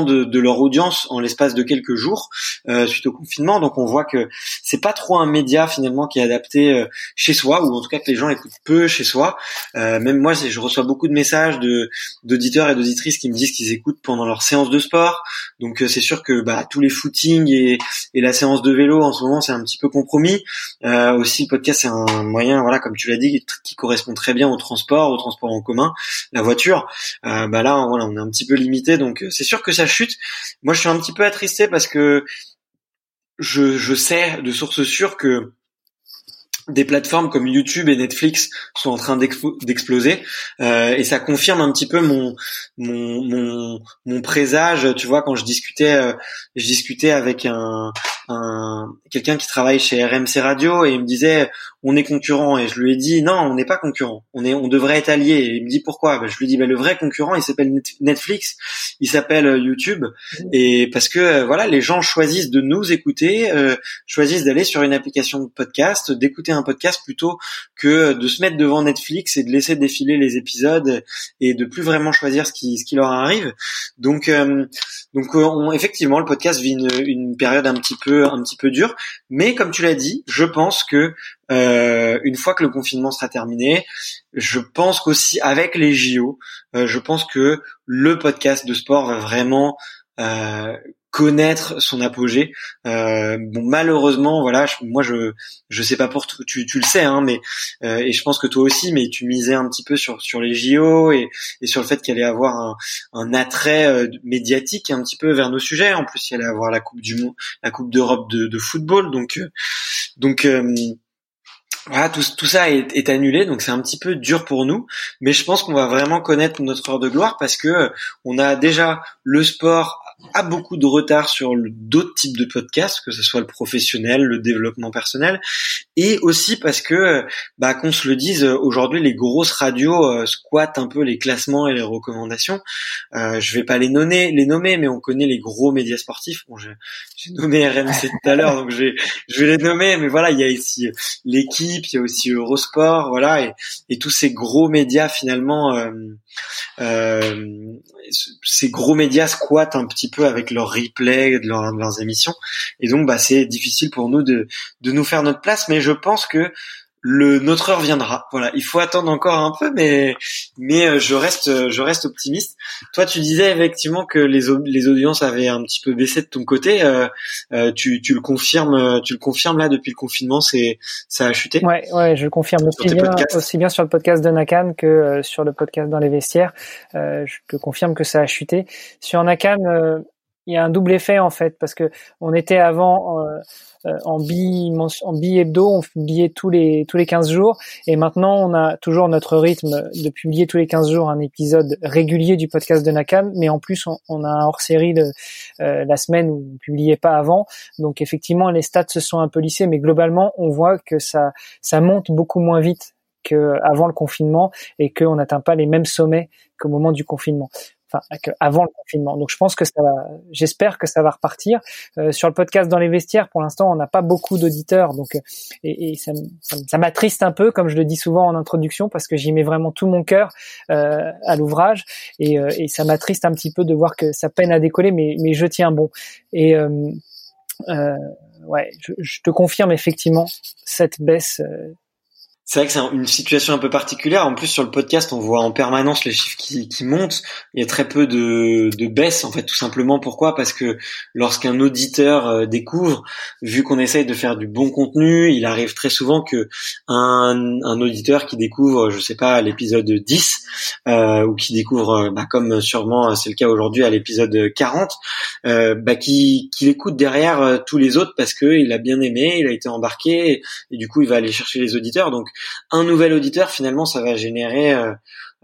de, de, leur audience en l'espace de quelques jours euh, suite au confinement. Donc on voit que c'est pas trop un média finalement qui est adapté chez soi, ou en tout cas que les gens écoutent peu chez soi. même moi, je reçois beaucoup de messages de d'auditeurs et d'auditrices qui me disent qu'ils écoutent pendant leur séance de sport. Donc c'est sûr que bah, tous les footings et, et la séance de vélo en ce moment c'est un petit peu compromis. aussi le podcast c'est un moyen, voilà, comme tu l'as dit, qui correspond très bien au transport, au transport en commun, la voiture, euh, bah là, voilà, on est un petit peu limité. Donc, euh, c'est sûr que ça chute. Moi, je suis un petit peu attristé parce que je, sais de sources sûres que des plateformes comme YouTube et Netflix sont en train d'exploser euh, et ça confirme un petit peu mon mon présage tu vois quand je discutais je discutais avec un quelqu'un qui travaille chez RMC Radio et il me disait on est concurrent et je lui ai dit non, on n'est pas concurrent. On est, on devrait être alliés. Et il me dit pourquoi? Ben, Je lui dis ben, le vrai concurrent, il s'appelle Netflix, il s'appelle euh, YouTube et parce que euh, voilà, les gens choisissent de nous écouter, euh, choisissent d'aller sur une application de podcast, d'écouter un podcast plutôt que de se mettre devant Netflix et de laisser défiler les épisodes et de plus vraiment choisir ce qui, ce qui leur arrive. Donc, donc effectivement, le podcast vit une, une période un petit peu, un petit peu dure, mais comme tu l'as dit, je pense que euh, une fois que le confinement sera terminé, je pense qu'aussi avec les JO, euh, je pense que le podcast de sport va vraiment euh, connaître son apogée. Euh, bon, malheureusement, voilà, moi je je sais pas pour tu tu le sais, hein, mais euh, et je pense que toi aussi, mais tu misais un petit peu sur sur les JO et et sur le fait qu'il allait avoir un un attrait euh, médiatique un petit peu vers nos sujets. En plus, il allait avoir la coupe du monde, la coupe d'Europe de, de football, donc euh, donc voilà, tout, tout ça est, est annulé, donc c'est un petit peu dur pour nous, mais je pense qu'on va vraiment connaître notre heure de gloire parce que on a déjà le sport a beaucoup de retard sur d'autres types de podcasts, que ce soit le professionnel, le développement personnel, et aussi parce que, bah, qu'on se le dise, aujourd'hui les grosses radios euh, squattent un peu les classements et les recommandations. Euh, je vais pas les nommer, les nommer, mais on connaît les gros médias sportifs. Bon, j'ai nommé RMC [LAUGHS] tout à l'heure, donc je vais, je vais les nommer, mais voilà, il y a ici l'équipe, il y a aussi Eurosport, voilà, et, et tous ces gros médias finalement. Euh, euh, ces gros médias squattent un petit peu avec leurs replays de, leurs émissions. Et donc bah c'est difficile pour nous de de nous faire notre place. Mais je pense que le notre heure viendra. Voilà, il faut attendre encore un peu, mais mais euh, je reste je reste optimiste. Toi, tu disais effectivement que les les audiences avaient un petit peu baissé de ton côté. Euh, euh, tu tu le confirmes tu le confirmes là depuis le confinement, c'est ça a chuté. Ouais ouais, je le confirme aussi bien aussi bien sur le podcast de Nakan que sur le podcast dans les vestiaires. je te confirme que ça a chuté. Sur Nakan, il y a un double effet en fait parce que on était avant euh, euh en bi en bi hebdo, on publiait tous les tous les 15 jours. Et maintenant on a toujours notre rythme de publier tous les 15 jours un épisode régulier du podcast de Nakam. Mais en plus on, on a un hors-série de euh, la semaine où on publiait pas avant. Donc effectivement les stats se sont un peu lissés. Mais globalement on voit que ça ça monte beaucoup moins vite qu'avant le confinement et qu'on n'atteint pas les mêmes sommets qu'au moment du confinement avant le confinement. Donc je pense que ça va, j'espère que ça va repartir. Euh, sur le podcast dans les vestiaires, pour l'instant, on n'a pas beaucoup d'auditeurs, donc et, et ça, ça, m'attriste un peu, comme je le dis souvent en introduction, parce que j'y mets vraiment tout mon cœur euh, à l'ouvrage et, euh, ça m'attriste un petit peu de voir que ça peine à décoller, mais mais je tiens bon. Et euh, euh, ouais, je, te confirme effectivement cette baisse c'est vrai que c'est une situation un peu particulière. En plus, sur le podcast, on voit en permanence les chiffres qui, qui montent. Il y a très peu de, de baisse, en fait, tout simplement. Pourquoi? Parce que lorsqu'un auditeur euh, découvre, vu qu'on essaye de faire du bon contenu, il arrive très souvent que un, un auditeur qui découvre, je sais pas, l'épisode 10, euh, ou qui découvre, euh, bah, comme sûrement c'est le cas aujourd'hui, à l'épisode 40, euh, bah, qui, qui l'écoute derrière euh, tous les autres parce que il a bien aimé, il a été embarqué, et, et du coup, il va aller chercher les auditeurs. Donc, un nouvel auditeur, finalement, ça va générer euh,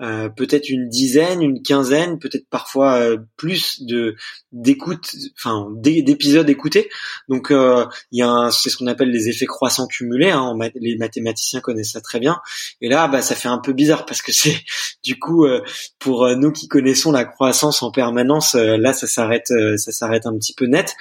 euh, peut-être une dizaine, une quinzaine, peut-être parfois euh, plus de d'écoute, enfin d'épisodes écoutés. Donc il y a c'est ce qu'on appelle les effets croissants cumulés. Hein, les mathématiciens connaissent ça très bien. Et là, bah ça fait un peu bizarre parce que [LAUGHS] c'est du coup pour nous qui connaissons la croissance en permanence, là ça s'arrête, ça s'arrête un petit peu net.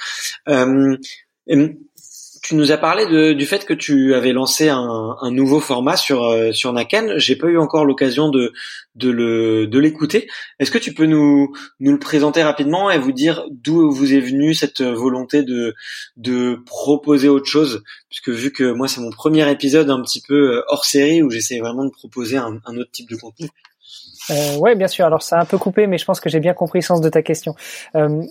Tu nous as parlé de, du fait que tu avais lancé un, un nouveau format sur euh, sur Nakan. J'ai pas eu encore l'occasion de de le de l'écouter. Est-ce que tu peux nous nous le présenter rapidement et vous dire d'où vous est venue cette volonté de de proposer autre chose? Puisque vu que moi c'est mon premier épisode un petit peu euh, hors série où j'essaie vraiment de proposer un, un autre type de contenu. Euh, ouais, bien sûr. Alors ça a un peu coupé, mais je pense que j'ai bien compris le sens de ta question. Euh,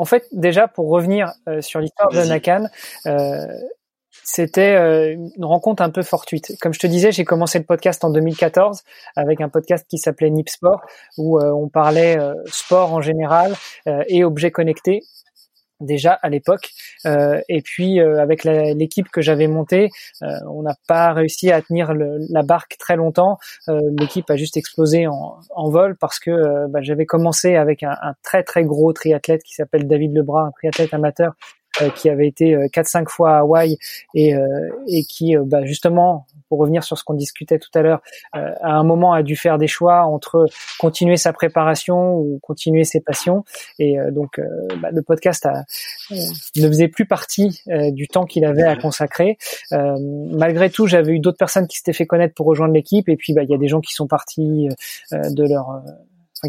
en fait, déjà pour revenir euh, sur l'histoire de Nakan, euh, c'était euh, une rencontre un peu fortuite. Comme je te disais, j'ai commencé le podcast en 2014 avec un podcast qui s'appelait Nip Sport, où on parlait sport en général et objets connectés déjà à l'époque. Euh, et puis euh, avec l'équipe que j'avais montée, euh, on n'a pas réussi à tenir le, la barque très longtemps. l'équipe a juste explosé en, en vol parce que bah, j'avais commencé avec un, un, très très gros triathlète qui s'appelle David Lebras, un triathlète amateur qui avait été quatre cinq fois à Hawaï et et qui bah, justement pour revenir sur ce qu'on discutait tout à l'heure, euh, à un moment a dû faire des choix entre continuer sa préparation ou continuer ses passions. Et euh, donc euh, bah, le podcast a, ne faisait plus partie du temps qu'il avait à consacrer. malgré tout, j'avais eu d'autres personnes qui s'étaient fait connaître pour rejoindre l'équipe. Et puis bah, il y a des gens qui sont partis de leur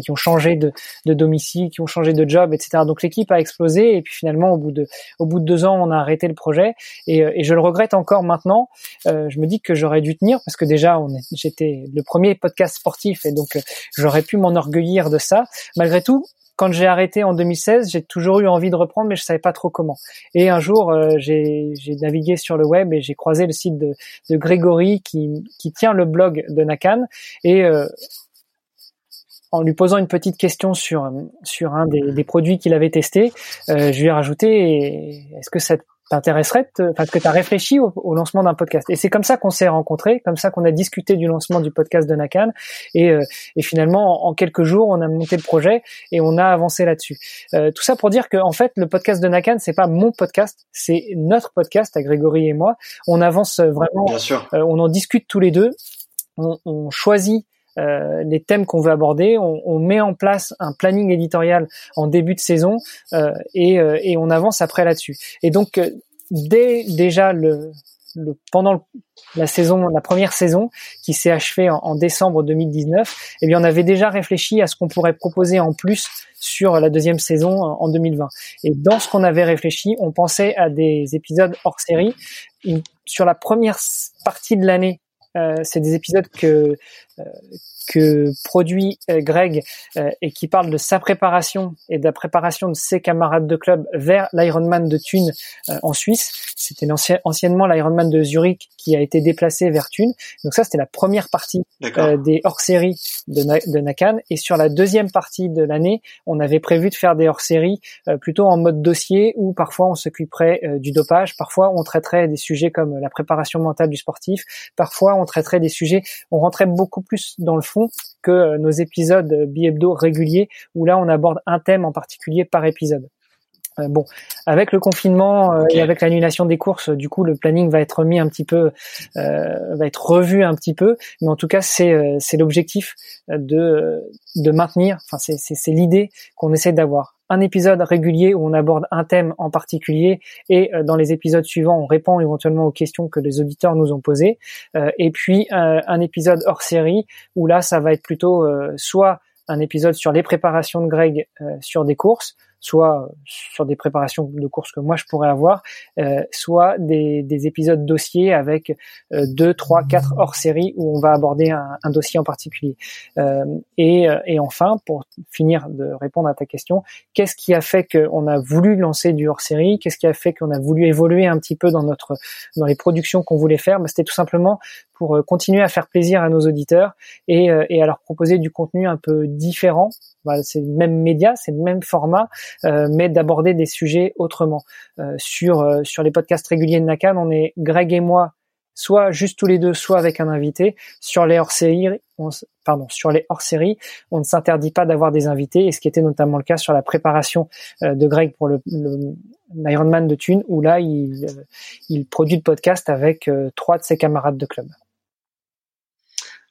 qui ont changé de, de, domicile, qui ont changé de job, etc. Donc l'équipe a explosé et puis finalement au bout de au bout de deux ans on a arrêté le projet et, euh, et je le regrette encore maintenant. Euh, je me dis que j'aurais dû tenir parce que déjà j'étais le premier podcast sportif et donc euh, j'aurais pu m'enorgueillir de ça. Malgré tout, quand j'ai arrêté en 2016, j'ai toujours eu envie de reprendre, mais je savais pas trop comment. Et un jour, euh, j'ai navigué sur le web et j'ai croisé le site de, de Grégory qui, qui, tient le blog de Nakan. Et euh, en lui posant une petite question sur sur un des, des produits qu'il avait testé, euh, je lui ai rajouté est-ce que ça t'intéresserait, enfin que tu as réfléchi au, lancement d'un podcast? Et c'est comme ça qu'on s'est rencontrés, comme ça qu'on a discuté du lancement du podcast de Nakan et, euh, et finalement en, quelques jours on a monté le projet et on a avancé là-dessus. Euh, tout ça pour dire que en fait le podcast de Nakan c'est pas mon podcast, c'est notre podcast à Grégory et moi. On avance vraiment, Bien sûr. Euh, on en discute tous les deux, on, on choisit euh, les thèmes qu'on veut aborder, on, on, met en place un planning éditorial en début de saison euh, et, euh, et, on avance après là-dessus. Et donc euh, dès déjà le, le pendant la saison, la première saison qui s'est achevée en, en, décembre 2019, eh bien on avait déjà réfléchi à ce qu'on pourrait proposer en plus sur la deuxième saison en 2020. Et dans ce qu'on avait réfléchi, on pensait à des épisodes hors série. Sur la première partie de l'année, euh, c'est des épisodes que que produit euh, Greg et qui parle de sa préparation et de la préparation de ses camarades de club vers l'Ironman de Thun en Suisse. C'était anciennement l'Ironman de Zurich qui a été déplacé vers Thun. Donc ça, c'était la première partie des hors-séries de, de, Nakan. Et sur la deuxième partie de l'année, on avait prévu de faire des hors-séries plutôt en mode dossier où parfois on s'occuperait du dopage, parfois on traiterait des sujets comme la préparation mentale du sportif, parfois on traiterait des sujets, on rentrait beaucoup plus dans le fond que euh, nos épisodes bi-hebdo réguliers où là on aborde un thème en particulier par épisode. Euh, bon, avec le confinement euh, et avec l'annulation des courses, du coup, le planning va être mis un petit peu, va être revu un petit peu. Mais en tout cas, c'est l'objectif de de maintenir. Enfin, c'est l'idée qu'on essaie d'avoir un épisode régulier où on aborde un thème en particulier et euh, dans les épisodes suivants on répond éventuellement aux questions que les auditeurs nous ont posées. Euh, et puis euh, un épisode hors série où là ça va être plutôt soit un épisode sur les préparations de Greg sur des courses soit sur des préparations de courses que moi je pourrais avoir, euh, soit des, des, épisodes dossiers avec euh, deux, trois, quatre hors série où on va aborder un, dossier en particulier. Euh, et, et, enfin, pour finir de répondre à ta question, qu'est-ce qui a fait qu'on a voulu lancer du hors série Qu'est-ce qui a fait qu'on a voulu évoluer un petit peu dans les productions qu'on voulait faire? Ben, C'était tout simplement pour continuer à faire plaisir à nos auditeurs et, et à leur proposer du contenu un peu différent c'est le même média, c'est le même format, euh, mais d'aborder des sujets autrement. Euh, sur euh, sur les podcasts réguliers de Nakan, on est Greg et moi, soit juste tous les deux, soit avec un invité. Sur les hors-séries, pardon, sur les hors-séries, on ne s'interdit pas d'avoir des invités, et ce qui était notamment le cas sur la préparation de Greg pour le, le l'Ironman de Thune, où là, il, il produit le podcast avec trois de ses camarades de club.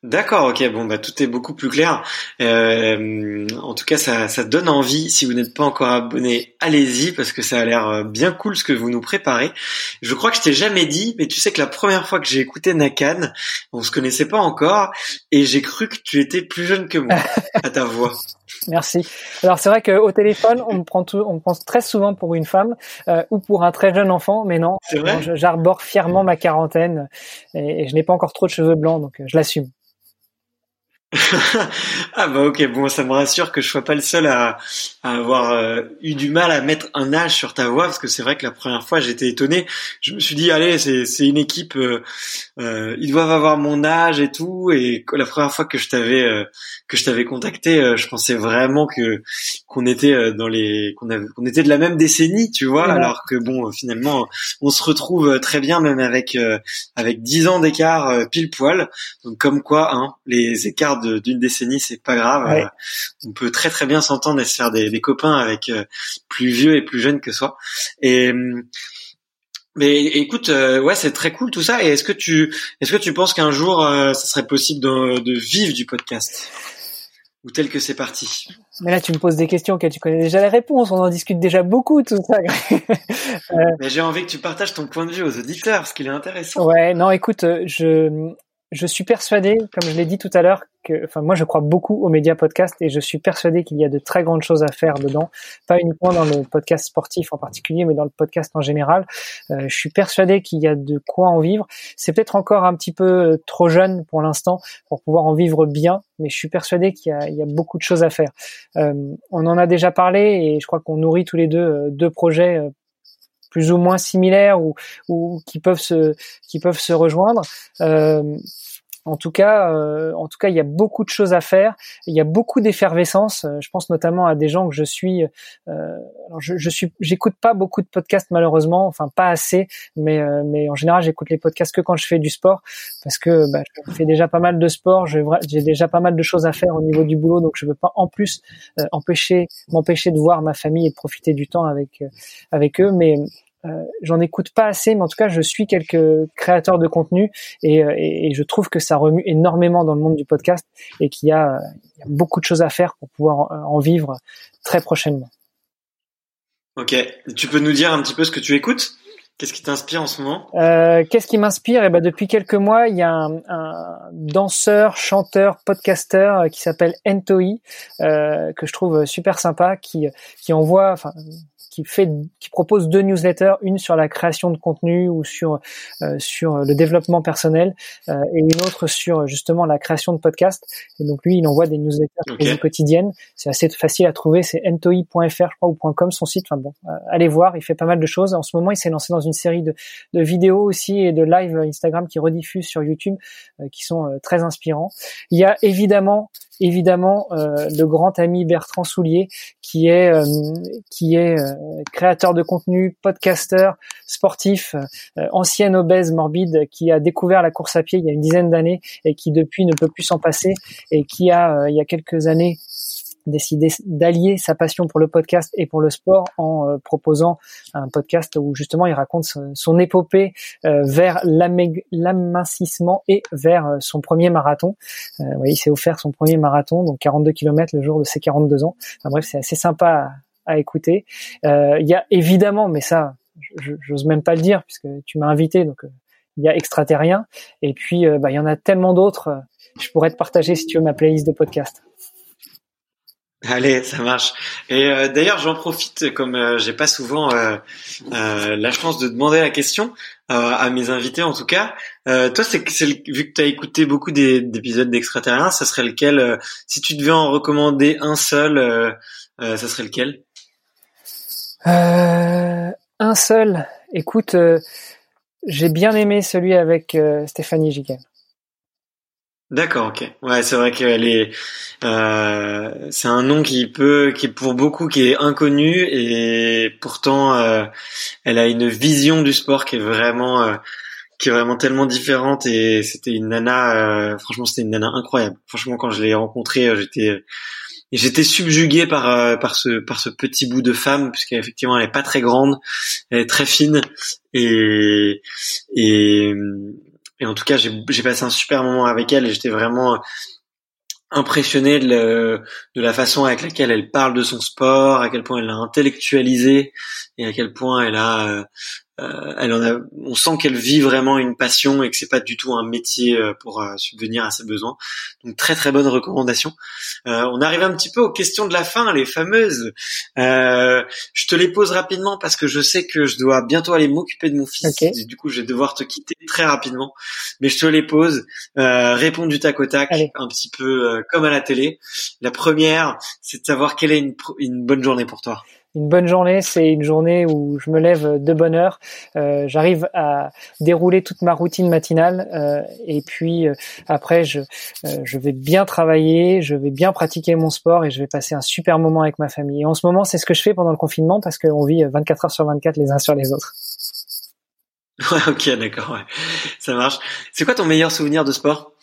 D'accord, ok, bon bah tout est beaucoup plus clair. Euh, en tout cas, ça, ça donne envie. Si vous n'êtes pas encore abonné, allez-y parce que ça a l'air euh, bien cool ce que vous nous préparez. Je crois que je t'ai jamais dit, mais tu sais que la première fois que j'ai écouté Nakan, on se connaissait pas encore et j'ai cru que tu étais plus jeune que moi [LAUGHS] à ta voix. Merci. Alors c'est vrai qu'au téléphone, on me prend tout, on me pense très souvent pour une femme euh, ou pour un très jeune enfant, mais non. J'arbore fièrement ma quarantaine et, et je n'ai pas encore trop de cheveux blancs, donc je l'assume. Ah bah ok bon ça me rassure que je sois pas le seul à, à avoir euh, eu du mal à mettre un âge sur ta voix parce que c'est vrai que la première fois j'étais étonné. Je me suis dit allez c'est c'est une équipe euh, euh, ils doivent avoir mon âge et tout et la première fois que je t'avais que je t'avais contacté je pensais vraiment que qu'on était dans les qu'on avait qu'on était de la même décennie tu vois alors que bon finalement on se retrouve très bien même avec avec dix ans d'écart pile poil. Donc comme quoi hein les écarts d'une décennie, c'est pas grave. on peut très très bien s'entendre et se faire des, des copains avec plus vieux et plus jeunes que soi. Et mais écoute, ouais, c'est très cool tout ça. Et est-ce que tu, est-ce que tu penses qu'un jour, ça serait possible de, de vivre du podcast? Ou tel que c'est parti? Mais là, tu me poses des questions que tu connais déjà les réponses. On en discute déjà beaucoup, tout ça. [LAUGHS] euh... Mais j'ai envie que tu partages ton point de vue aux auditeurs, parce qu'il est intéressant. Ouais, non, écoute, je je suis persuadé, comme je l'ai dit tout à l'heure, que, enfin, moi, je crois beaucoup aux médias podcast et je suis persuadé qu'il y a de très grandes choses à faire dedans, pas uniquement dans le podcast sportif en particulier, mais dans le podcast en général. Euh, je suis persuadé qu'il y a de quoi en vivre. C'est peut-être encore un petit peu trop jeune pour l'instant pour pouvoir en vivre bien, mais je suis persuadé qu'il y, a, beaucoup de choses à faire. Euh, on en a déjà parlé et je crois qu'on nourrit tous les deux euh, deux projets euh, plus ou moins similaires ou, qui peuvent se qui peuvent se rejoindre. Euh, en tout cas, euh, en tout cas, il y a beaucoup de choses à faire. Il y a beaucoup d'effervescence. Euh, je pense notamment à des gens que je suis. Euh, je, suis, j'écoute pas beaucoup de podcasts malheureusement, enfin pas assez, mais euh, mais en général, j'écoute les podcasts que quand je fais du sport, parce que bah, je fais déjà pas mal de sport. J'ai déjà pas mal de choses à faire au niveau du boulot, donc je veux pas en plus euh, empêcher m'empêcher de voir ma famille et de profiter du temps avec avec eux, mais euh, j'en écoute pas assez, mais en tout cas, je suis quelques créateurs de contenu et, euh, et, et je trouve que ça remue énormément dans le monde du podcast et qu'il y, a, il y a beaucoup de choses à faire pour pouvoir en, en vivre très prochainement. Ok, tu peux nous dire un petit peu ce que tu écoutes? Qu'est-ce qui t'inspire en ce moment? Euh, Qu'est-ce qui m'inspire? Eh ben depuis quelques mois, il y a un, un danseur, chanteur, podcasteur qui s'appelle Entoi, euh, que je trouve super sympa, qui qui envoie, enfin qui fait, qui propose deux newsletters, une sur la création de contenu ou sur euh, sur le développement personnel euh, et une autre sur justement la création de podcasts. Et donc lui, il envoie des newsletters okay. quotidiennes. C'est assez facile à trouver. C'est entoi.fr je crois ou .com son site. Enfin bon, euh, allez voir. Il fait pas mal de choses. En ce moment, il s'est lancé dans une série de, de vidéos aussi et de live Instagram qui rediffusent sur YouTube, qui sont très inspirants. Il y a évidemment évidemment euh, le grand ami Bertrand Soulier qui est euh, qui est euh, créateur de contenu, podcasteur, sportif, ancien obèse morbide qui a découvert la course à pied il y a une dizaine d'années et qui depuis ne peut plus s'en passer et qui a il y a quelques années décidé d'allier sa passion pour le podcast et pour le sport en euh, proposant un podcast où justement il raconte son, épopée euh, vers l'amincissement et vers euh, son premier marathon. oui, il s'est offert son premier marathon, donc 42 km le jour de ses 42 ans. Bref, c'est assez sympa à, à écouter. Il y a évidemment, mais ça, j'ose même pas le dire puisque tu m'as invité, donc il y a extraterrien. Et puis, bah, il y en a tellement d'autres. Je pourrais te partager si tu veux ma playlist de podcast. Allez, ça marche. Et euh, d'ailleurs, j'en profite, comme euh, j'ai pas souvent euh, la chance de demander la question à mes invités, en tout cas. toi, c'est vu que tu as écouté beaucoup d'épisodes d'extraterriens, ça serait lequel Si tu devais en recommander un seul, ça serait lequel? Un seul. Écoute, j'ai bien aimé celui avec Stéphanie Giquel. D'accord, ok. Ouais, c'est vrai qu'elle est, euh, c'est un nom qui peut, qui pour beaucoup qui est inconnu et pourtant euh, elle a une vision du sport qui est vraiment, euh, qui est vraiment tellement différente et c'était une nana, euh, franchement c'était une nana incroyable. Franchement quand je l'ai rencontrée, euh, j'étais, j'étais subjugué par euh, par ce par ce petit bout de femme puisqu'effectivement elle est pas très grande, elle est très fine et et et en tout cas, j'ai passé un super moment avec elle et j'étais vraiment impressionné de, la façon avec laquelle elle parle de son sport, à quel point elle l'a intellectualisé et à quel point elle a euh, elle en a, on sent qu'elle vit vraiment une passion et que c'est pas du tout un métier euh, pour euh, subvenir à ses besoins. Donc très très bonne recommandation. Euh, on arrive un petit peu aux questions de la fin, les fameuses. Euh, je te les pose rapidement parce que je sais que je dois bientôt aller m'occuper de mon fils. Okay. Et du coup, je vais devoir te quitter très rapidement. Mais je te les pose. réponds du tac au tac, Allez. un petit peu comme à la télé. La première, c'est de savoir quelle est une, une bonne journée pour toi une bonne journée, c'est une journée où je me lève de bonne heure, euh, j'arrive à dérouler toute ma routine matinale euh, et puis euh, après je, vais bien travailler, je vais bien pratiquer mon sport et je vais passer un super moment avec ma famille. Et en ce moment, c'est ce que je fais pendant le confinement parce qu'on vit 24 heures sur 24 les uns sur les autres. [LAUGHS] Ouais, ok, d'accord, ça marche. C'est quoi ton meilleur souvenir de sport?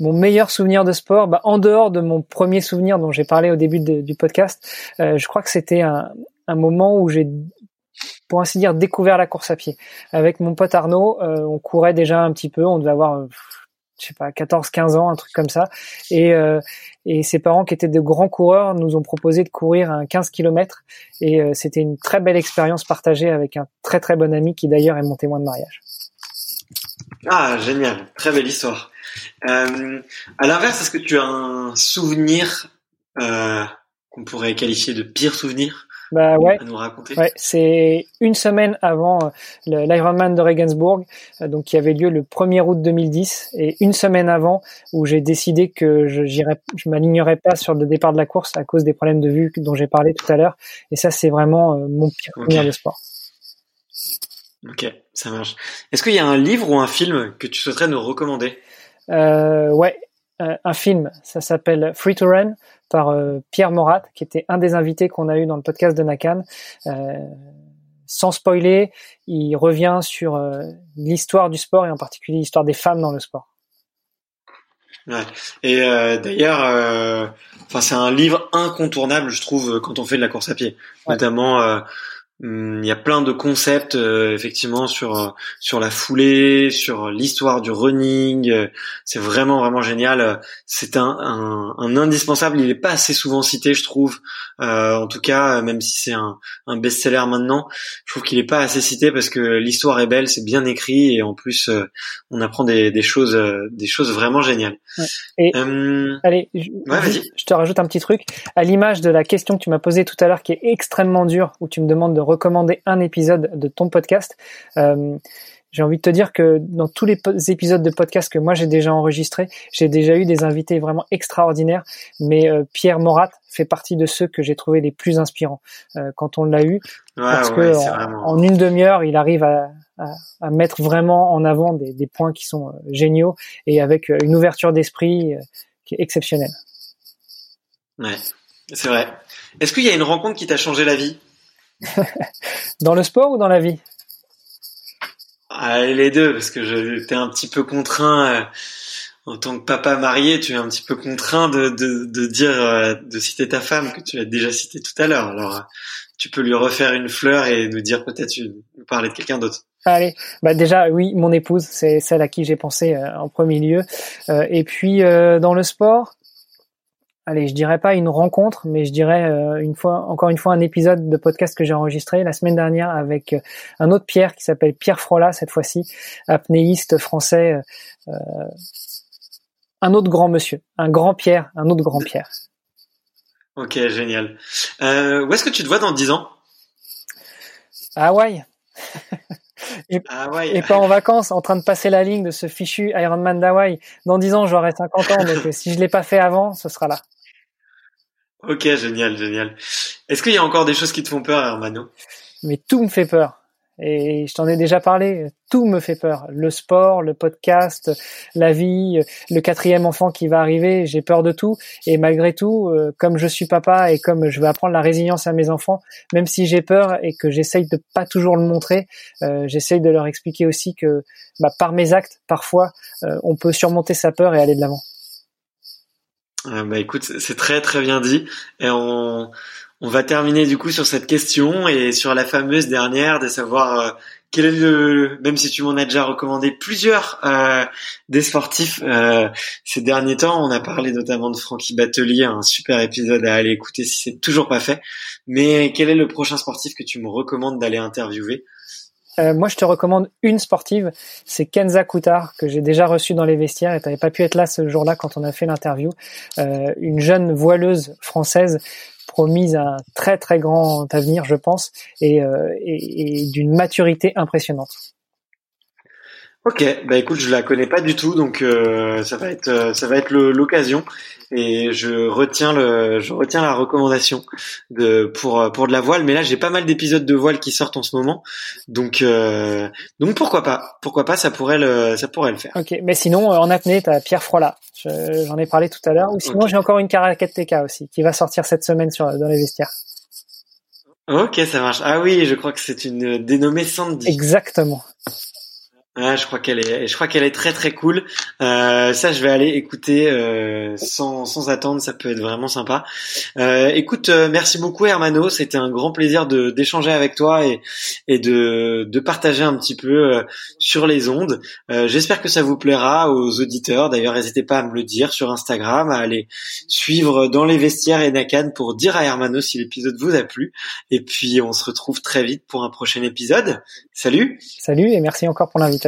Mon meilleur souvenir de sport, bah, en dehors de mon premier souvenir dont j'ai parlé au début du podcast, je crois que c'était un, un moment où j'ai pour ainsi dire découvert la course à pied. Avec mon pote Arnaud, on courait déjà un petit peu, on devait avoir je sais pas 14 15 ans un truc comme ça et euh, et ses parents qui étaient de grands coureurs nous ont proposé de courir un 15 km et euh, c'était une très belle expérience partagée avec un très très bon ami qui d'ailleurs est mon témoin de mariage. Ah génial, très belle histoire. Euh, à l'inverse, est-ce que tu as un souvenir euh, qu'on pourrait qualifier de pire souvenir bah ouais. à nous raconter Ouais, c'est une semaine avant euh, l'Ironman de Regensburg, euh, donc qui avait lieu le 1er août 2010, et une semaine avant où j'ai décidé que je je m'alignerais pas sur le départ de la course à cause des problèmes de vue dont j'ai parlé tout à l'heure. Et ça, c'est vraiment mon pire souvenir de sport. Ok, ça marche. Est-ce qu'il y a un livre ou un film que tu souhaiterais nous recommander? Euh, Ouais, un film. Ça s'appelle Free to Run par euh, Pierre Morat, qui était un des invités qu'on a eu dans le podcast de Nakan. Euh, sans spoiler, il revient sur euh, l'histoire du sport et en particulier l'histoire des femmes dans le sport. Ouais. Et d'ailleurs, enfin c'est un livre incontournable, je trouve, quand on fait de la course à pied, notamment Hum, il y a plein de concepts euh, effectivement sur euh, sur la foulée, sur l'histoire du running. Euh, c'est vraiment vraiment génial. C'est un, un, un, indispensable. Il est pas assez souvent cité, je trouve. en tout cas, même si c'est un, un best-seller maintenant, je trouve qu'il est pas assez cité parce que l'histoire est belle, c'est bien écrit et en plus on apprend des, des choses des choses vraiment géniales. Ouais. Et hum, allez, je, je te rajoute un petit truc à l'image de la question que tu m'as posée tout à l'heure qui est extrêmement dure où tu me demandes de recommander un épisode de ton podcast. Euh, j'ai envie de te dire que dans tous les épisodes de podcast que moi j'ai déjà enregistrés, j'ai déjà eu des invités vraiment extraordinaires, mais euh, Pierre Morat fait partie de ceux que j'ai trouvé les plus inspirants euh, quand on l'a eu, parce que en, une demi-heure, il arrive à, mettre vraiment en avant des, des points qui sont géniaux et avec une ouverture d'esprit qui est exceptionnelle. Ouais, c'est vrai. Est-ce qu'il y a une rencontre qui t'a changé la vie? Dans le sport ou dans la vie? Ah, Les deux, parce que j'étais un petit peu contraint. Euh, en tant que papa marié, tu es un petit peu contraint de, de, de dire, euh, de citer ta femme que tu l'as déjà cité tout à l'heure. Alors, euh, tu peux lui refaire une fleur et nous dire peut-être nous parler de quelqu'un d'autre. Allez, bah déjà oui, mon épouse, c'est celle à qui j'ai pensé en premier lieu. et puis dans le sport, allez, je dirais pas une rencontre, mais je dirais euh, une fois, encore une fois, un épisode de podcast que j'ai enregistré la semaine dernière avec euh, un autre Pierre qui s'appelle Pierre Frola cette fois-ci, apnéiste français, euh, un autre grand monsieur, un grand Pierre, un autre grand Pierre. Ok, génial. où est-ce que tu te vois dans 10 ans? À Hawaï. et, et, pas en vacances, en train de passer la ligne de ce fichu Ironman d'Hawaï. Dans 10 ans, j'aurai 50 ans, donc si je l'ai pas fait avant, ce sera là. Ok, génial, génial. Est-ce qu'il y a encore des choses qui te font peur, Hermano? Mais tout me fait peur. Et je t'en ai déjà parlé, tout me fait peur. Le sport, le podcast, la vie, le quatrième enfant qui va arriver, j'ai peur de tout. Et malgré tout, euh, comme je suis papa et comme je veux apprendre la résilience à mes enfants, même si j'ai peur et que j'essaye de pas toujours le montrer, euh, j'essaye de leur expliquer aussi que bah, par mes actes, parfois, euh, on peut surmonter sa peur et aller de l'avant. Ah, bah écoute, c'est très très bien dit. Et on, on va terminer du coup sur cette question et sur la fameuse dernière de savoir euh, quel est le, même si tu m'en as déjà recommandé plusieurs euh, des sportifs euh, ces derniers temps, on a parlé notamment de Francky Batelier, un super épisode à aller écouter si c'est toujours pas fait. Mais quel est le prochain sportif que tu me recommandes d'aller interviewer? Euh, moi, je te recommande une sportive, c'est Kenza Koutard, que j'ai déjà reçue dans les vestiaires et tu n'avais pas pu être là ce jour-là quand on a fait l'interview. Euh, une jeune voileuse française promise un très très grand avenir, je pense, et, euh, d'une maturité impressionnante. Ok, bah écoute, je la connais pas du tout, donc euh, ça va être euh, ça va être l'occasion et je retiens le je retiens la recommandation de pour pour de la voile. Mais là, j'ai pas mal d'épisodes de voile qui sortent en ce moment, donc euh, donc pourquoi pas pourquoi pas ça pourrait le ça pourrait le faire. Ok, mais sinon en apnée, t'as Pierre Frola. J'en ai parlé tout à l'heure. Ou sinon, j'ai encore une Caracat TK aussi qui va sortir cette semaine sur dans les vestiaires. Ok, ça marche. Ah oui, je crois que c'est une dénommée Sandy. Exactement. Ah, je crois qu'elle est, je crois qu'elle est très très cool. Euh, ça, je vais aller écouter euh, sans sans attendre. Ça peut être vraiment sympa. Euh, écoute, euh, merci beaucoup Hermano. C'était un grand plaisir de d'échanger avec toi et et de de partager un petit peu euh, sur les ondes. Euh, j'espère que ça vous plaira aux auditeurs. D'ailleurs, n'hésitez pas à me le dire sur Instagram, à aller suivre dans les vestiaires et Nakan pour dire à Hermano si l'épisode vous a plu. Et puis, on se retrouve très vite pour un prochain épisode. Salut. Salut et merci encore pour l'invitation.